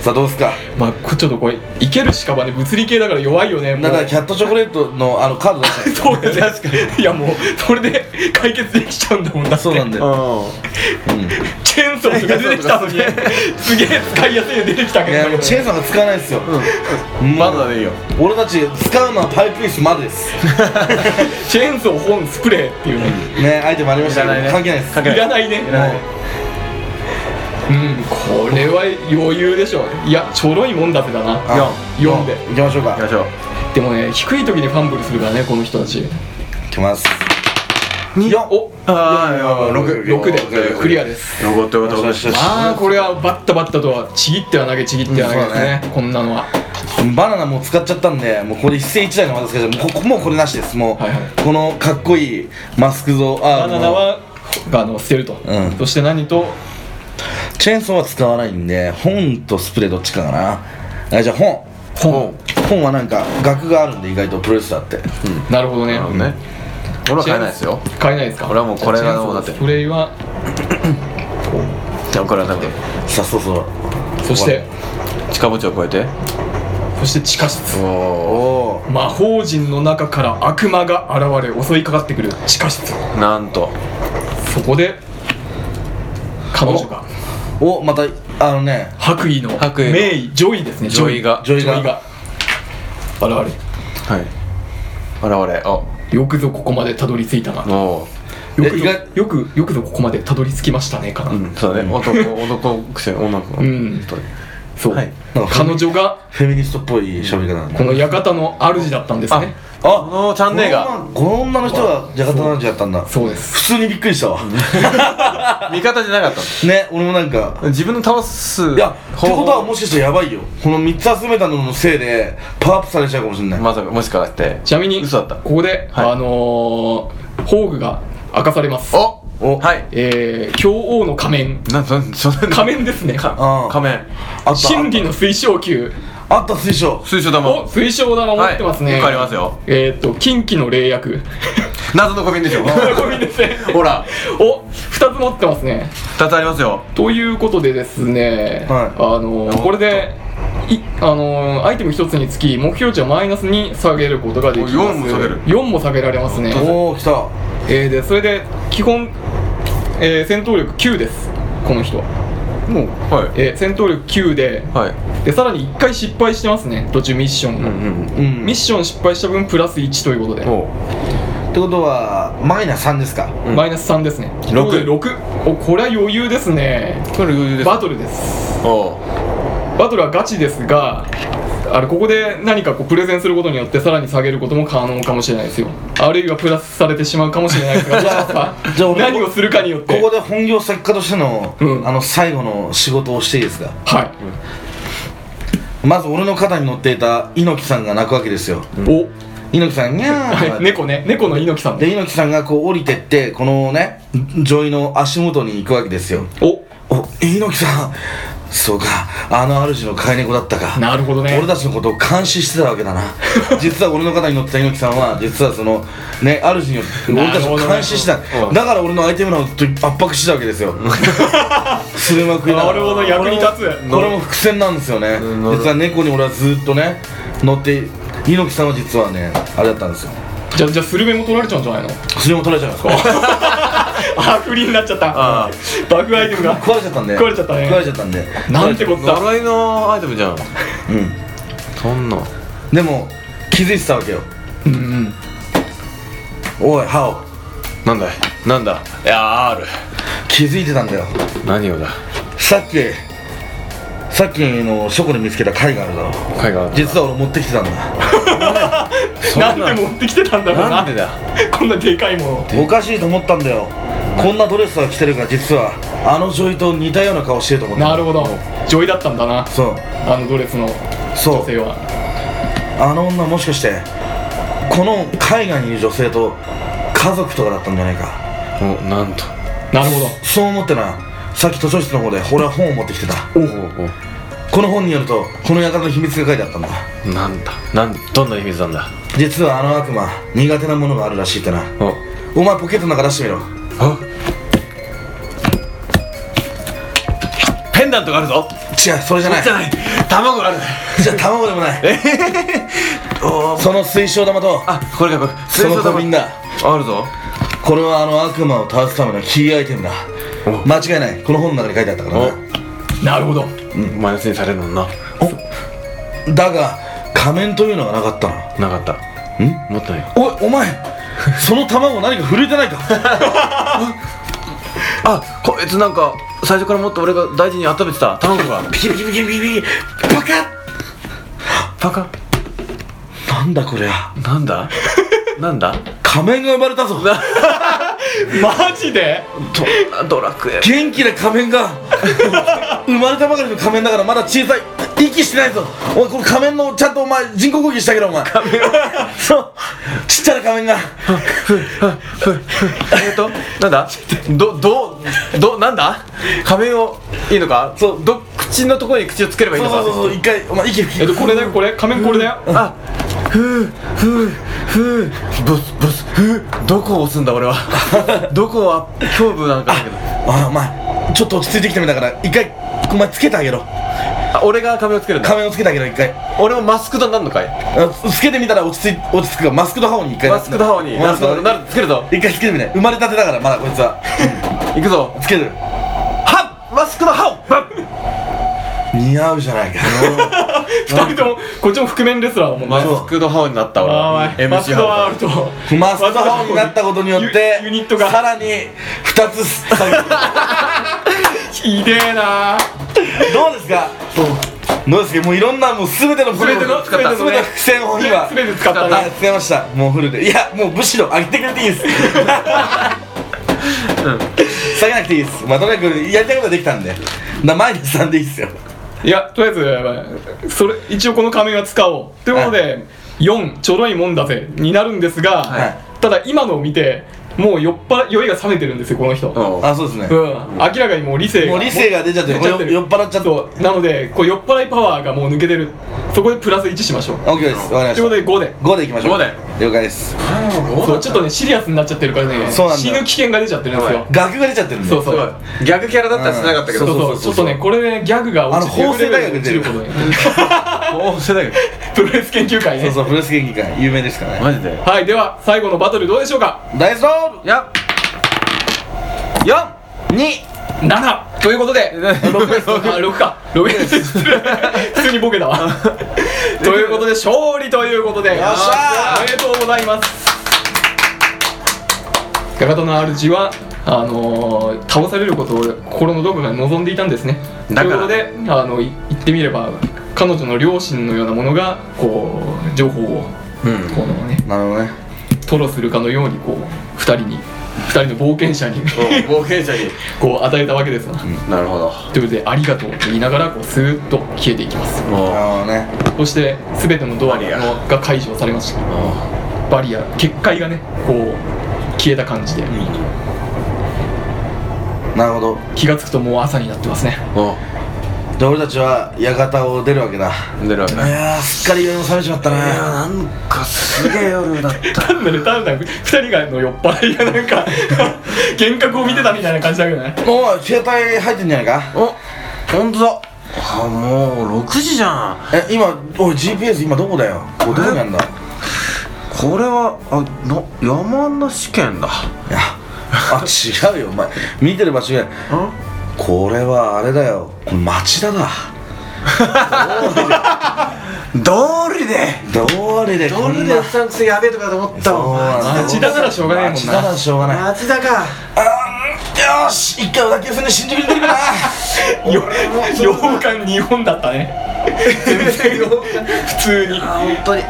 さあどうすか？まあこちょっとこれ生ける屍物理系だから弱いよねもうだからキャットチョコレートのあのカード出したんですよ そうだね確かに。いやもうそれで解決できちゃうんだもんだって。そうなんだよ、うチェーンソーとか出てきたのにすげえ使いやすいの出てきたいやけどもうチェーンソーが使わないですよ、ん。バナナでいいよ。俺たち使うのはパイプ椅子までです。チェーンソー本スプレーっていうね。ねアイテムありましたけど。いらないね。関係ないです。関係い。らないね。いらない。うんこれは余裕でしょいやちょろいもんだぜだな。あ4で。行きましょうか。行きましょう。でもね低い時にファンブルするからねこの人たち。いきますにおああ6 6でクリアです。よかっ。たよかっ。たよかっ。よしよしよしああこれはバッタバッタとはちぎっては投げちぎっては投げですね。こんなのは。バナナもう使っちゃったんでもうこれ一世一代の技ですけどもうこもうこれなしです。もう、はいはい。このかっこいいマスクゾアバナナはあの捨てると、うん。そして何と？チェーンソーは使わないんで本とスプレーどっちかかな。あじゃあ本。本。本。はなんか額があるんで意外とプロレスラーって。なるほどね。なるほどね俺は買えないですよ。買えないですか？俺はもうこれがもうだって。スプレーは？じゃあこれはだって。さあそうそう。そして？地下墓地を越えて。そして地下室。おお魔法陣の中から悪魔が現れ襲いかかってくる地下室。なんと。そこで彼女が。おまたあのね。白衣の白衣の。名医ジョイですね。ジョイが。ジョイが。ジョイが。現れはい。現れあよくぞここまでたどり着いたなと。よくよくよくぞここまでたどり着きましたねかな、うんそうだね男男くせ女の子。うん。そう、はい。彼女がフェミニストっぽい喋り方なんだ。この館の主だったんですねこのチャンネルが。この女の人がジャカタナンジやったんだ。そうです。普通にびっくりしたわ。味方じゃなかったね俺もなんか。の自分の倒すいやってことはもしかしたらやばいよ。この3つ集めたののせいでパワーアップされちゃうかもしれない、まさかもしかして。ちなみに嘘だった。ここで、はい。あのー、宝具が明かされます。おお。はい。えー、京王の仮面。なんそそんな仮面ですね。あ。仮面。あった。真理の水晶球あった水晶。水晶玉。お水晶玉持ってますね、はいわかりますよ。えーっと近畿の霊薬。謎の小瓶でしょごめんなさいほら。お二つ持ってますね。2つありますよ。ということでですね、はい。あのこれでいあのアイテム一つにつき目標値をマイナスに下げることができます。お4も下げる。4も下げられますね。おお来た。えー、でそれで基本、えー戦闘力9です。この人。は、もうはい。えー戦闘力9ではい。でさらに1回失敗してますね途中ミッションが、うんうんうん。ミッション失敗した分プラス1ということで、おう。ってことはマイナス3ですか？うん。マイナス3ですね。六。6おこれは余裕ですね。これ余裕です。バトルです。おう。バトルはガチですがあれここで何かこうプレゼンすることによってさらに下げることも可能かもしれないですよ。あるいはプラスされてしまうかもしれないですがじゃあ俺何をするかによって。ここで本業作家としての、うん。あの最後の仕事をしていいですか？はい、まず俺の肩に乗っていた猪木さんが泣くわけですよ。お。猪木さんにゃーはい。猫ね。猫の猪木さん。で猪木さんがこう降りてってこのね女医の足元に行くわけですよ。おお猪木さん。そうか。あの主の飼い猫だったか。なるほどね。俺たちのことを監視してたわけだな。実は俺の肩に乗ってた猪木さんは実はそのね主によって俺たちを監視してた、ねだから俺のアイテムの圧迫してたわけですよ。すれまくりなるほど役に立つ。これも伏線なんですよね。うん。実は猫に俺はずっとね乗って猪木さんは実はねあれだったんですよ。じゃあじゃあスルメも取られちゃうんじゃないの？それも取られちゃうんです。かあフリーになっちゃった。あバグアイテムが。壊れちゃったんで。壊れちゃったね。壊れちゃったんで。なんてこった。呪いのアイテムじゃん。うん。そんな。でも気づいてたわけよ。うんうん。おいハオ。なんだい？なんだ？いや R 気づいてたんだよ。何をだ？さっきさっきの書庫に見つけた貝があるだろ。貝が実は俺持ってきてたんだ。なんで持ってきてたんだろうな。なんでだ？こんなでかいもの。おかしいと思ったんだよこんなドレスが着てるから実は。あの女医と似たような顔してると思ったなるほど。女医だったんだな。そう。あのドレスのそう。女性は。あの女もしかしてこの海外にいる女性と家族とかだったんじゃないか。おなんと。なるほど。そう思ってな。さっき図書室の方で俺は本を持ってきてた。おおこの本によるとこの館の秘密が書いてあったんだ。おなんだ。なんどんな秘密なんだ。実はあの悪魔苦手なものがあるらしいってな。お。お前ポケットの中出してみろ。あペンダントがあるぞ。違うそれじゃない。じゃない。卵がある。じゃあ卵でもない。その水晶玉と。あこれがこれ。その小瓶だ。あるぞ。これはあの悪魔を倒すためのキーアイテムだ。お。間違いない。この本の中に書いてあったからお。ななるほど。マイナスにされるのな。だが仮面というのがなかったななかった。ん？持ってないおいお前 その卵何か震えてないか。あこいつなんか最初からもっと俺が大事に温めてた。卵が。ピキピキピキピキピ。キバカパカなんだこりゃ。なんだ？なんだ？仮面が生まれたぞ。マジで？ドドラクエ。元気な仮面が。生まれたばかりの仮面だからまだ小さい息してないぞ。おいこの仮面のちゃんとお前人工呼吸してあげろお前。仮面そう。ちっちゃな仮面が。えっとなんだ？どどどなんだ？仮面をいいのか？そう。ど口のところに口をつければいいのか？そうそうそう一回お前息吹き。えっとこれだよこれ？仮面これだよ？あふうふうふうブスブス。ふうどこを押すんだ俺は？どこは胸部なんかだけど。あお前ちょっと落ち着いてきたみたいだから一回お前つけてあげろ。あ俺が仮面をつけるんだ。仮面をつけてあげろ一回。俺もマスクドになるのかい？あつけてみたら落ち着い落ち着くからマスクドハオに一回マスクドハオに。なるマスクドなるつけるぞ。一回つけてみて。生まれたてだからまだこいつは。行くぞ。つける。はっマスクドハオ似合うじゃないか 二人ともこっちも覆面レスラーだもんマねスクドハオになった俺マスクドアハールと。マスクドハオになったことによってユユニットが。さらに2つ ひでえなどうですか？どう。ですかもういろんなもう全ての全ての使った全てのね全ての伏線を今 全て使った。ねはい使いました。もうフルでいやもうむしろ上げてくれていいです。下げなくていいです。まあとにかくやりたいことはできたんで。なマイナス3でいいっすよ。いやとりあえずそれ一応この仮面は使おう。ということで4ちょろいもんだぜ。になるんですが、はい。ただ今のを見てもう酔っ払酔いが冷めてるんですよこの人。うん。あそうですね。うん。明らかにもう理性がもう理性が出ちゃってる。酔っ払っちゃって。そう。なのでこう酔っ払いパワーがもう抜けてる。そこでプラス1しましょう。OK です。わかりまということでした5で。5でいきましょう。5で。了解です。そう。ちょっとねシリアスになっちゃってるからね。そうなんだ。死ぬ危険が出ちゃってるんですよ。額が出ちゃってるんでそうそう。すごい。逆キャラだったらしなかったけそうどそうちょっとねこれねギャグが落ちてあの法政大学る。ことに 法政大学。プロレス研究会ね。そうそうプレス研究会。有名ですからね。マジで。はいでは最後のバトルどうでしょうか？ダイスロールや2 7ということで。6ですあ6か。6です普通にボケだわ。ということで勝利ということで。よっしゃー。おめでとうございます。ガガトの主はあのー倒されることを心のどこかに望んでいたんですね。だから。ということであのい言ってみれば彼女の両親のようなものがこう情報をうん。このねなるほどね。吐露するかのようにこう2人に2人の冒険者に冒険者に。こう与えたわけですな、なるほど。ということで「ありがとう」と言いながらこうスーッと消えていきます。ね。そして全てのドアがが解除されました。バリア結界がねこう消えた感じで、なるほど。気がつくともう朝になってますね。おで俺たちは館を出るわけだ。い出るわけねやーすっかり夜も覚めちまったななんかすげえ夜だった。単なる単なる。2人がの酔っ払いがなんか幻覚を見てたみたいな感じだけどね。おい携帯入ってんじゃないか？お本当だ。あもう6時じゃん。え今おい GPS 今どこだよ？これどこにあんだ？いこれはあな山梨県だ。やあ違うよお前。見てる場所がこれはあれだよ。町田だ 道理で。どれで。こんなうさんくせやべえとかと思ったそうなんだ町田ならしょうがないもんな。町田ならしょうがない。町田か。あーよし。一回小田急線で新宿に出るかな。よ洋館日本だったね。普通に。あ本当に。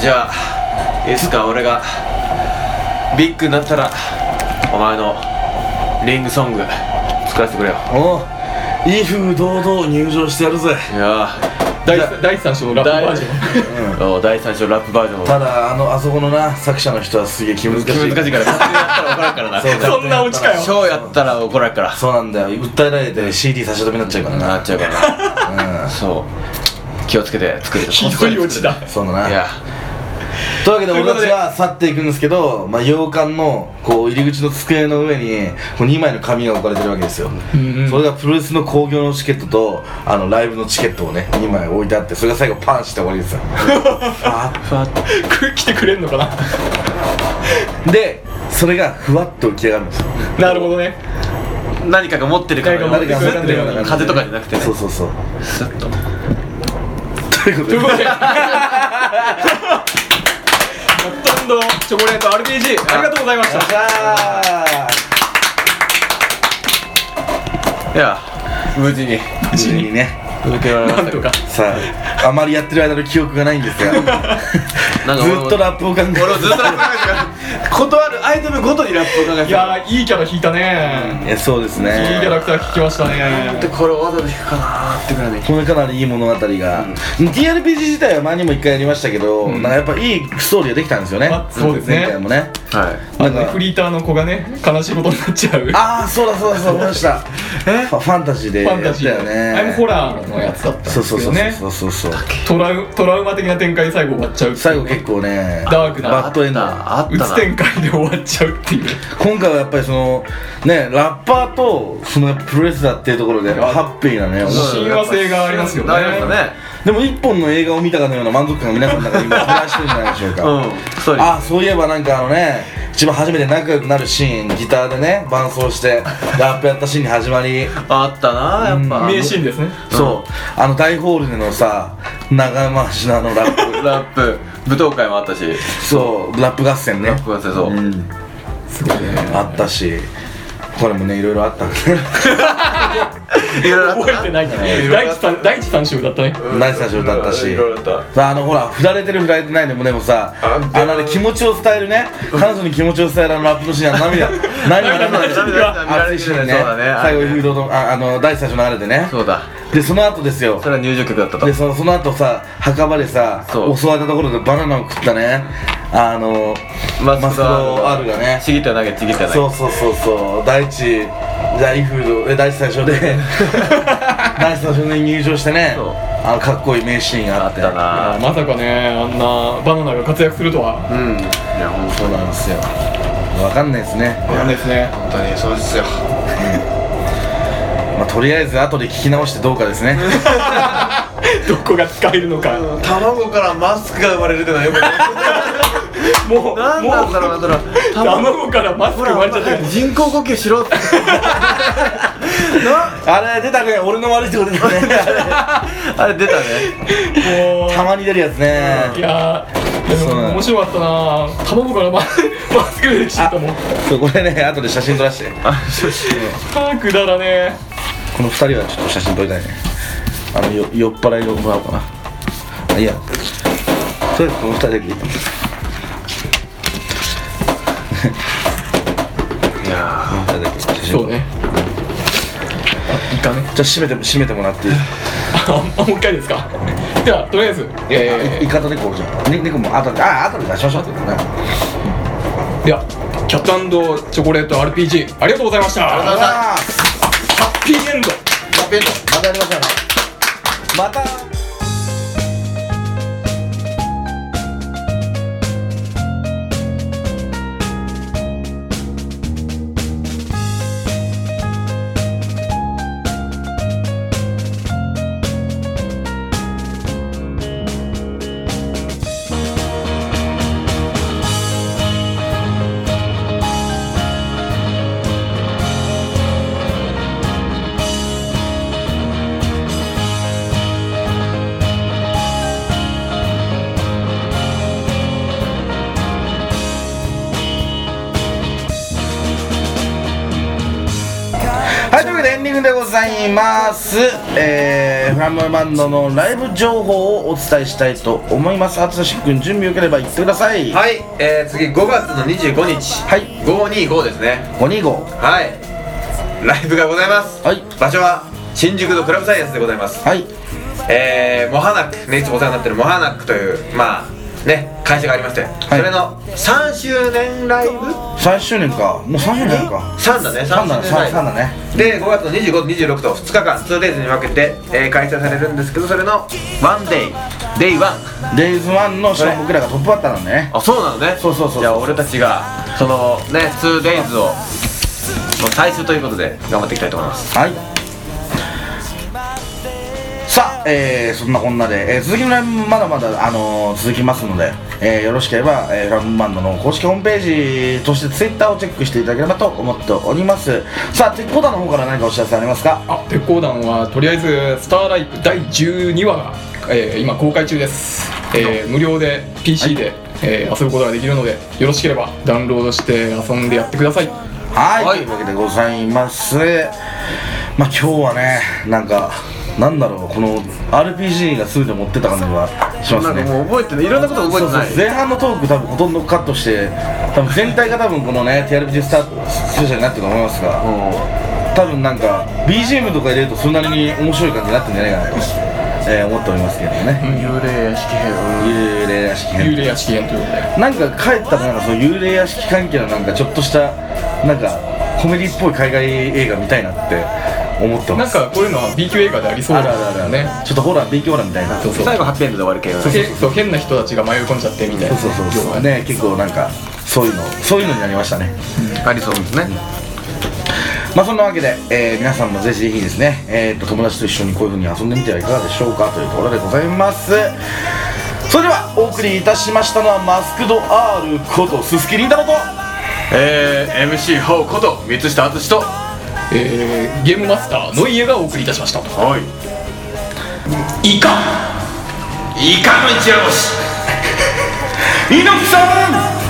じゃあいつか俺がビッグになったらお前のリングソング作らせてくれよ。おう威風堂々入場してやるぜ。いや第第三章のラップバージョン。ーお第三章ラップバージョン。をただあのあそこのな作者の人はすげえ気難しい。難しいから 勝手にやったら怒られるからな。そんなオチかよ。ショーやったら怒られるから。そうなんだよ。訴えられて CD 差し止めになっちゃうからな。なっちゃうからな。うん。そう。気をつけて作る。ひどいオチだ。そうだな。いやというわけで俺たちは去っていくんですけど、まあ、洋館のこう入り口の机の上にこう2枚の紙が置かれてるわけですよ、うんうん。それがプロレスの興行のチケットとあのライブのチケットをね2枚置いてあってそれが最後パンして終わりですよ。あふわっと来来てくれんのかなでそれがふわっと浮き上がるんですよ。なるほどね。何かが持ってるから何かが持って誰かが持ってるような感じで風とかじゃなくてね。そうそうそう。スッと。ということでということでホットンドチョコレー。ト RPG ありがとうございました。いや。無事に。ー無事にね。抜けられましたけどなんと。かさああまりやってる間の記憶がないんですが。ずなんか俺もっとラップを考えて。俺もずっとラップ考えてた断るアイテムごとにラップを考えて。たいやーいいキャラ引いたね。いやそうですいいキャラねクター引きましたね。でこれわざと引くかなーってぐらいね。これかなりいい物語が、TRPG 自体は前にも一回やりましたけど、ん。なんかやっぱいいストーリーができたんですよね。あそうですね。前回もね。はい。なんかフリーターの子がね悲しいことになっちゃう。フああそうだそうだそうだ思いましたえ？ファンタジーでやァンったよタジーねあれもホラーのやつだったんですそうそうそうそうそうそうトラウトラウマ的な展開で最後終わっちゃう最後結構ねダークな。バッドエンド。あったなうつ展開で終わっちゃうっていう。今回はやっぱりそのねラッパーとそのプロレスラーっていうところでハッピーなね親和性がありますよね。でも一本の映画を見たかのような満足感が皆さんの中で今話してるんじゃないでしょうか、うんストーリーあそういえばなんかあのね一番初めて仲良くなるシーンギターでね伴奏してラップやったシーンに始まり。あったなやっぱ。名シーンですね。そう。あの大ホールでのさ長回しのあのラップ。ラップ舞踏会もあったし。そうラップ合戦ね。ラップがせそう。うん。すごいね。あったし。これもねいろいろあったんで。いろいろあった覚えてないからいろいろあった。第一三第一三章だったね。ナイスなショだったし。いろいろあった。さああのほら振られてる振られてないでもでもさああのね気持ちを伝えるね彼女に気持ちを伝えるあのラップのシーンは涙涙涙涙涙熱いシーンでね。そうだね。最後フードのああの第一最初流れてね。そうだ。でその後ですよ。それは入場曲だったと。でそのその後さ墓場でさ襲われたところでバナナを食ったね。あのママスクド R がね。ちぎった投げちぎった投げそうそうそうそう。第一大フードえ第一最初で第一最初に入場してね。そう。あのかっこいい名シーンがあっあってたな。あまさかねあんなバナナが活躍するとは。うん。いや本当そうなんですよ。わかんないですね。なんですね。本当にそうですよ。まあとりあえず後で聞き直してどうかですね。どこが使えるのか。卵からマスクが生まれるってのはよくもうなんもなんだろうなんだろうう卵からマスク生まれちゃったよ人工呼吸しろって。あれ出たね。俺の悪いとこ出たね。あれ出たね。もう。たまに出るやつね。いやーでも面白かったな。卵からママスク出てきちゃったもん。そうこれね後で写真撮らせて。あそうしあーくだらねこの二人はちょっと写真撮りたいね。あのよ酔っ払いをもらおうかな。あいいやとりあえずこの二人だけでいい。いやこの二人だけ写真そうね。あいかね。じゃあ閉めて閉めてもらっていい？あもう一回ですか？ではとりあえず。えイカと猫おるじゃん。ね猫も後であ後で出しましょうって言ってね。ー、ではキャットチョコレート RPG ありがとうございました。ありがとうございまあハッピーエンド。ーまたやりましょうねまたはいというわけでエンディングでございます。えー、フラムバンドのライブ情報をお伝えしたいと思います。淳し君準備よければ言ってください。はい、えー、次5月の25日。はい。525ですね。525はい。ライブがございます。はい。場所は新宿のクラブサイエンスでございます。はい。えー、モハナックねいつもお世話になってるモハナックというまあね会社がありまして、それの3周年ライブ。3周年か。もう3周年か。3だね3 3だね周年ライブ。3だね。で5月の25と26と2日間 2days に分けて、えー開催されるんですけどそれの 1day day 1デイズワンのしかも僕らがトップバッターなんでね。あそうなのね。そうそうそうじゃあ俺たちがそのね 2days をの最終ということで頑張っていきたいと思います。はいさあ、えー、そんなこんなで、えー続きのライブもまだまだ、あのー続きますので、えーよろしければ、えー、フラムバンドの公式ホームページとしてツイッターをチェックしていただければと思っております。さあ鉄鋼団の方から何かお知らせありますか？あ鉄鋼団はとりあえず「スターライブ第12話が、えー今公開中です、えー無料で PC で、えー遊ぶことができるのでよろしければダウンロードして遊んでやってください。はい、はい。というわけでございます。まあ今日はねなんかなんだろうこの RPG が全て持ってた感じはしますね。もう覚えてない。いろんなこと覚えてない。そうそう前半のトーク多分ほとんどカットして多分全体が多分このね TRPG スタートスペシャルになってると思いますが多分なんか BGM とか入れるとそれなりに面白い感じになってるんじゃないかなと、えー思っておりますけれどもね。幽霊屋敷編。幽霊屋敷幽編霊屋敷編ということで。なんか帰ったらなんかその幽霊屋敷関係のなんかちょっとしたなんかコメディっぽい海外映画見たいなって思ってます。なんかこういうのは B 級映画でありそうだあるあるある。ねちょっとホラー B 級ホラーみたいな。そうそう。最後ハッピーエンドで終わる系のそうそう変な人たちが迷い込んじゃってみたいな。そうそうそうそう。ね結構なんかそういうのそういうのになりましたね。ありそうですね。まあそんなわけで、えー皆さんもぜひぜひですね、えー、と友達と一緒にこういう風に遊んでみてはいかがでしょうかというところでございます。それではお送りいたしましたのはマスクド R こと鈴木凛太郎とえー、MC ホウこと三下敦とえーゲームマスターの家がお送りいたしました。はい。イカ。イカの一夜干し。猪木さん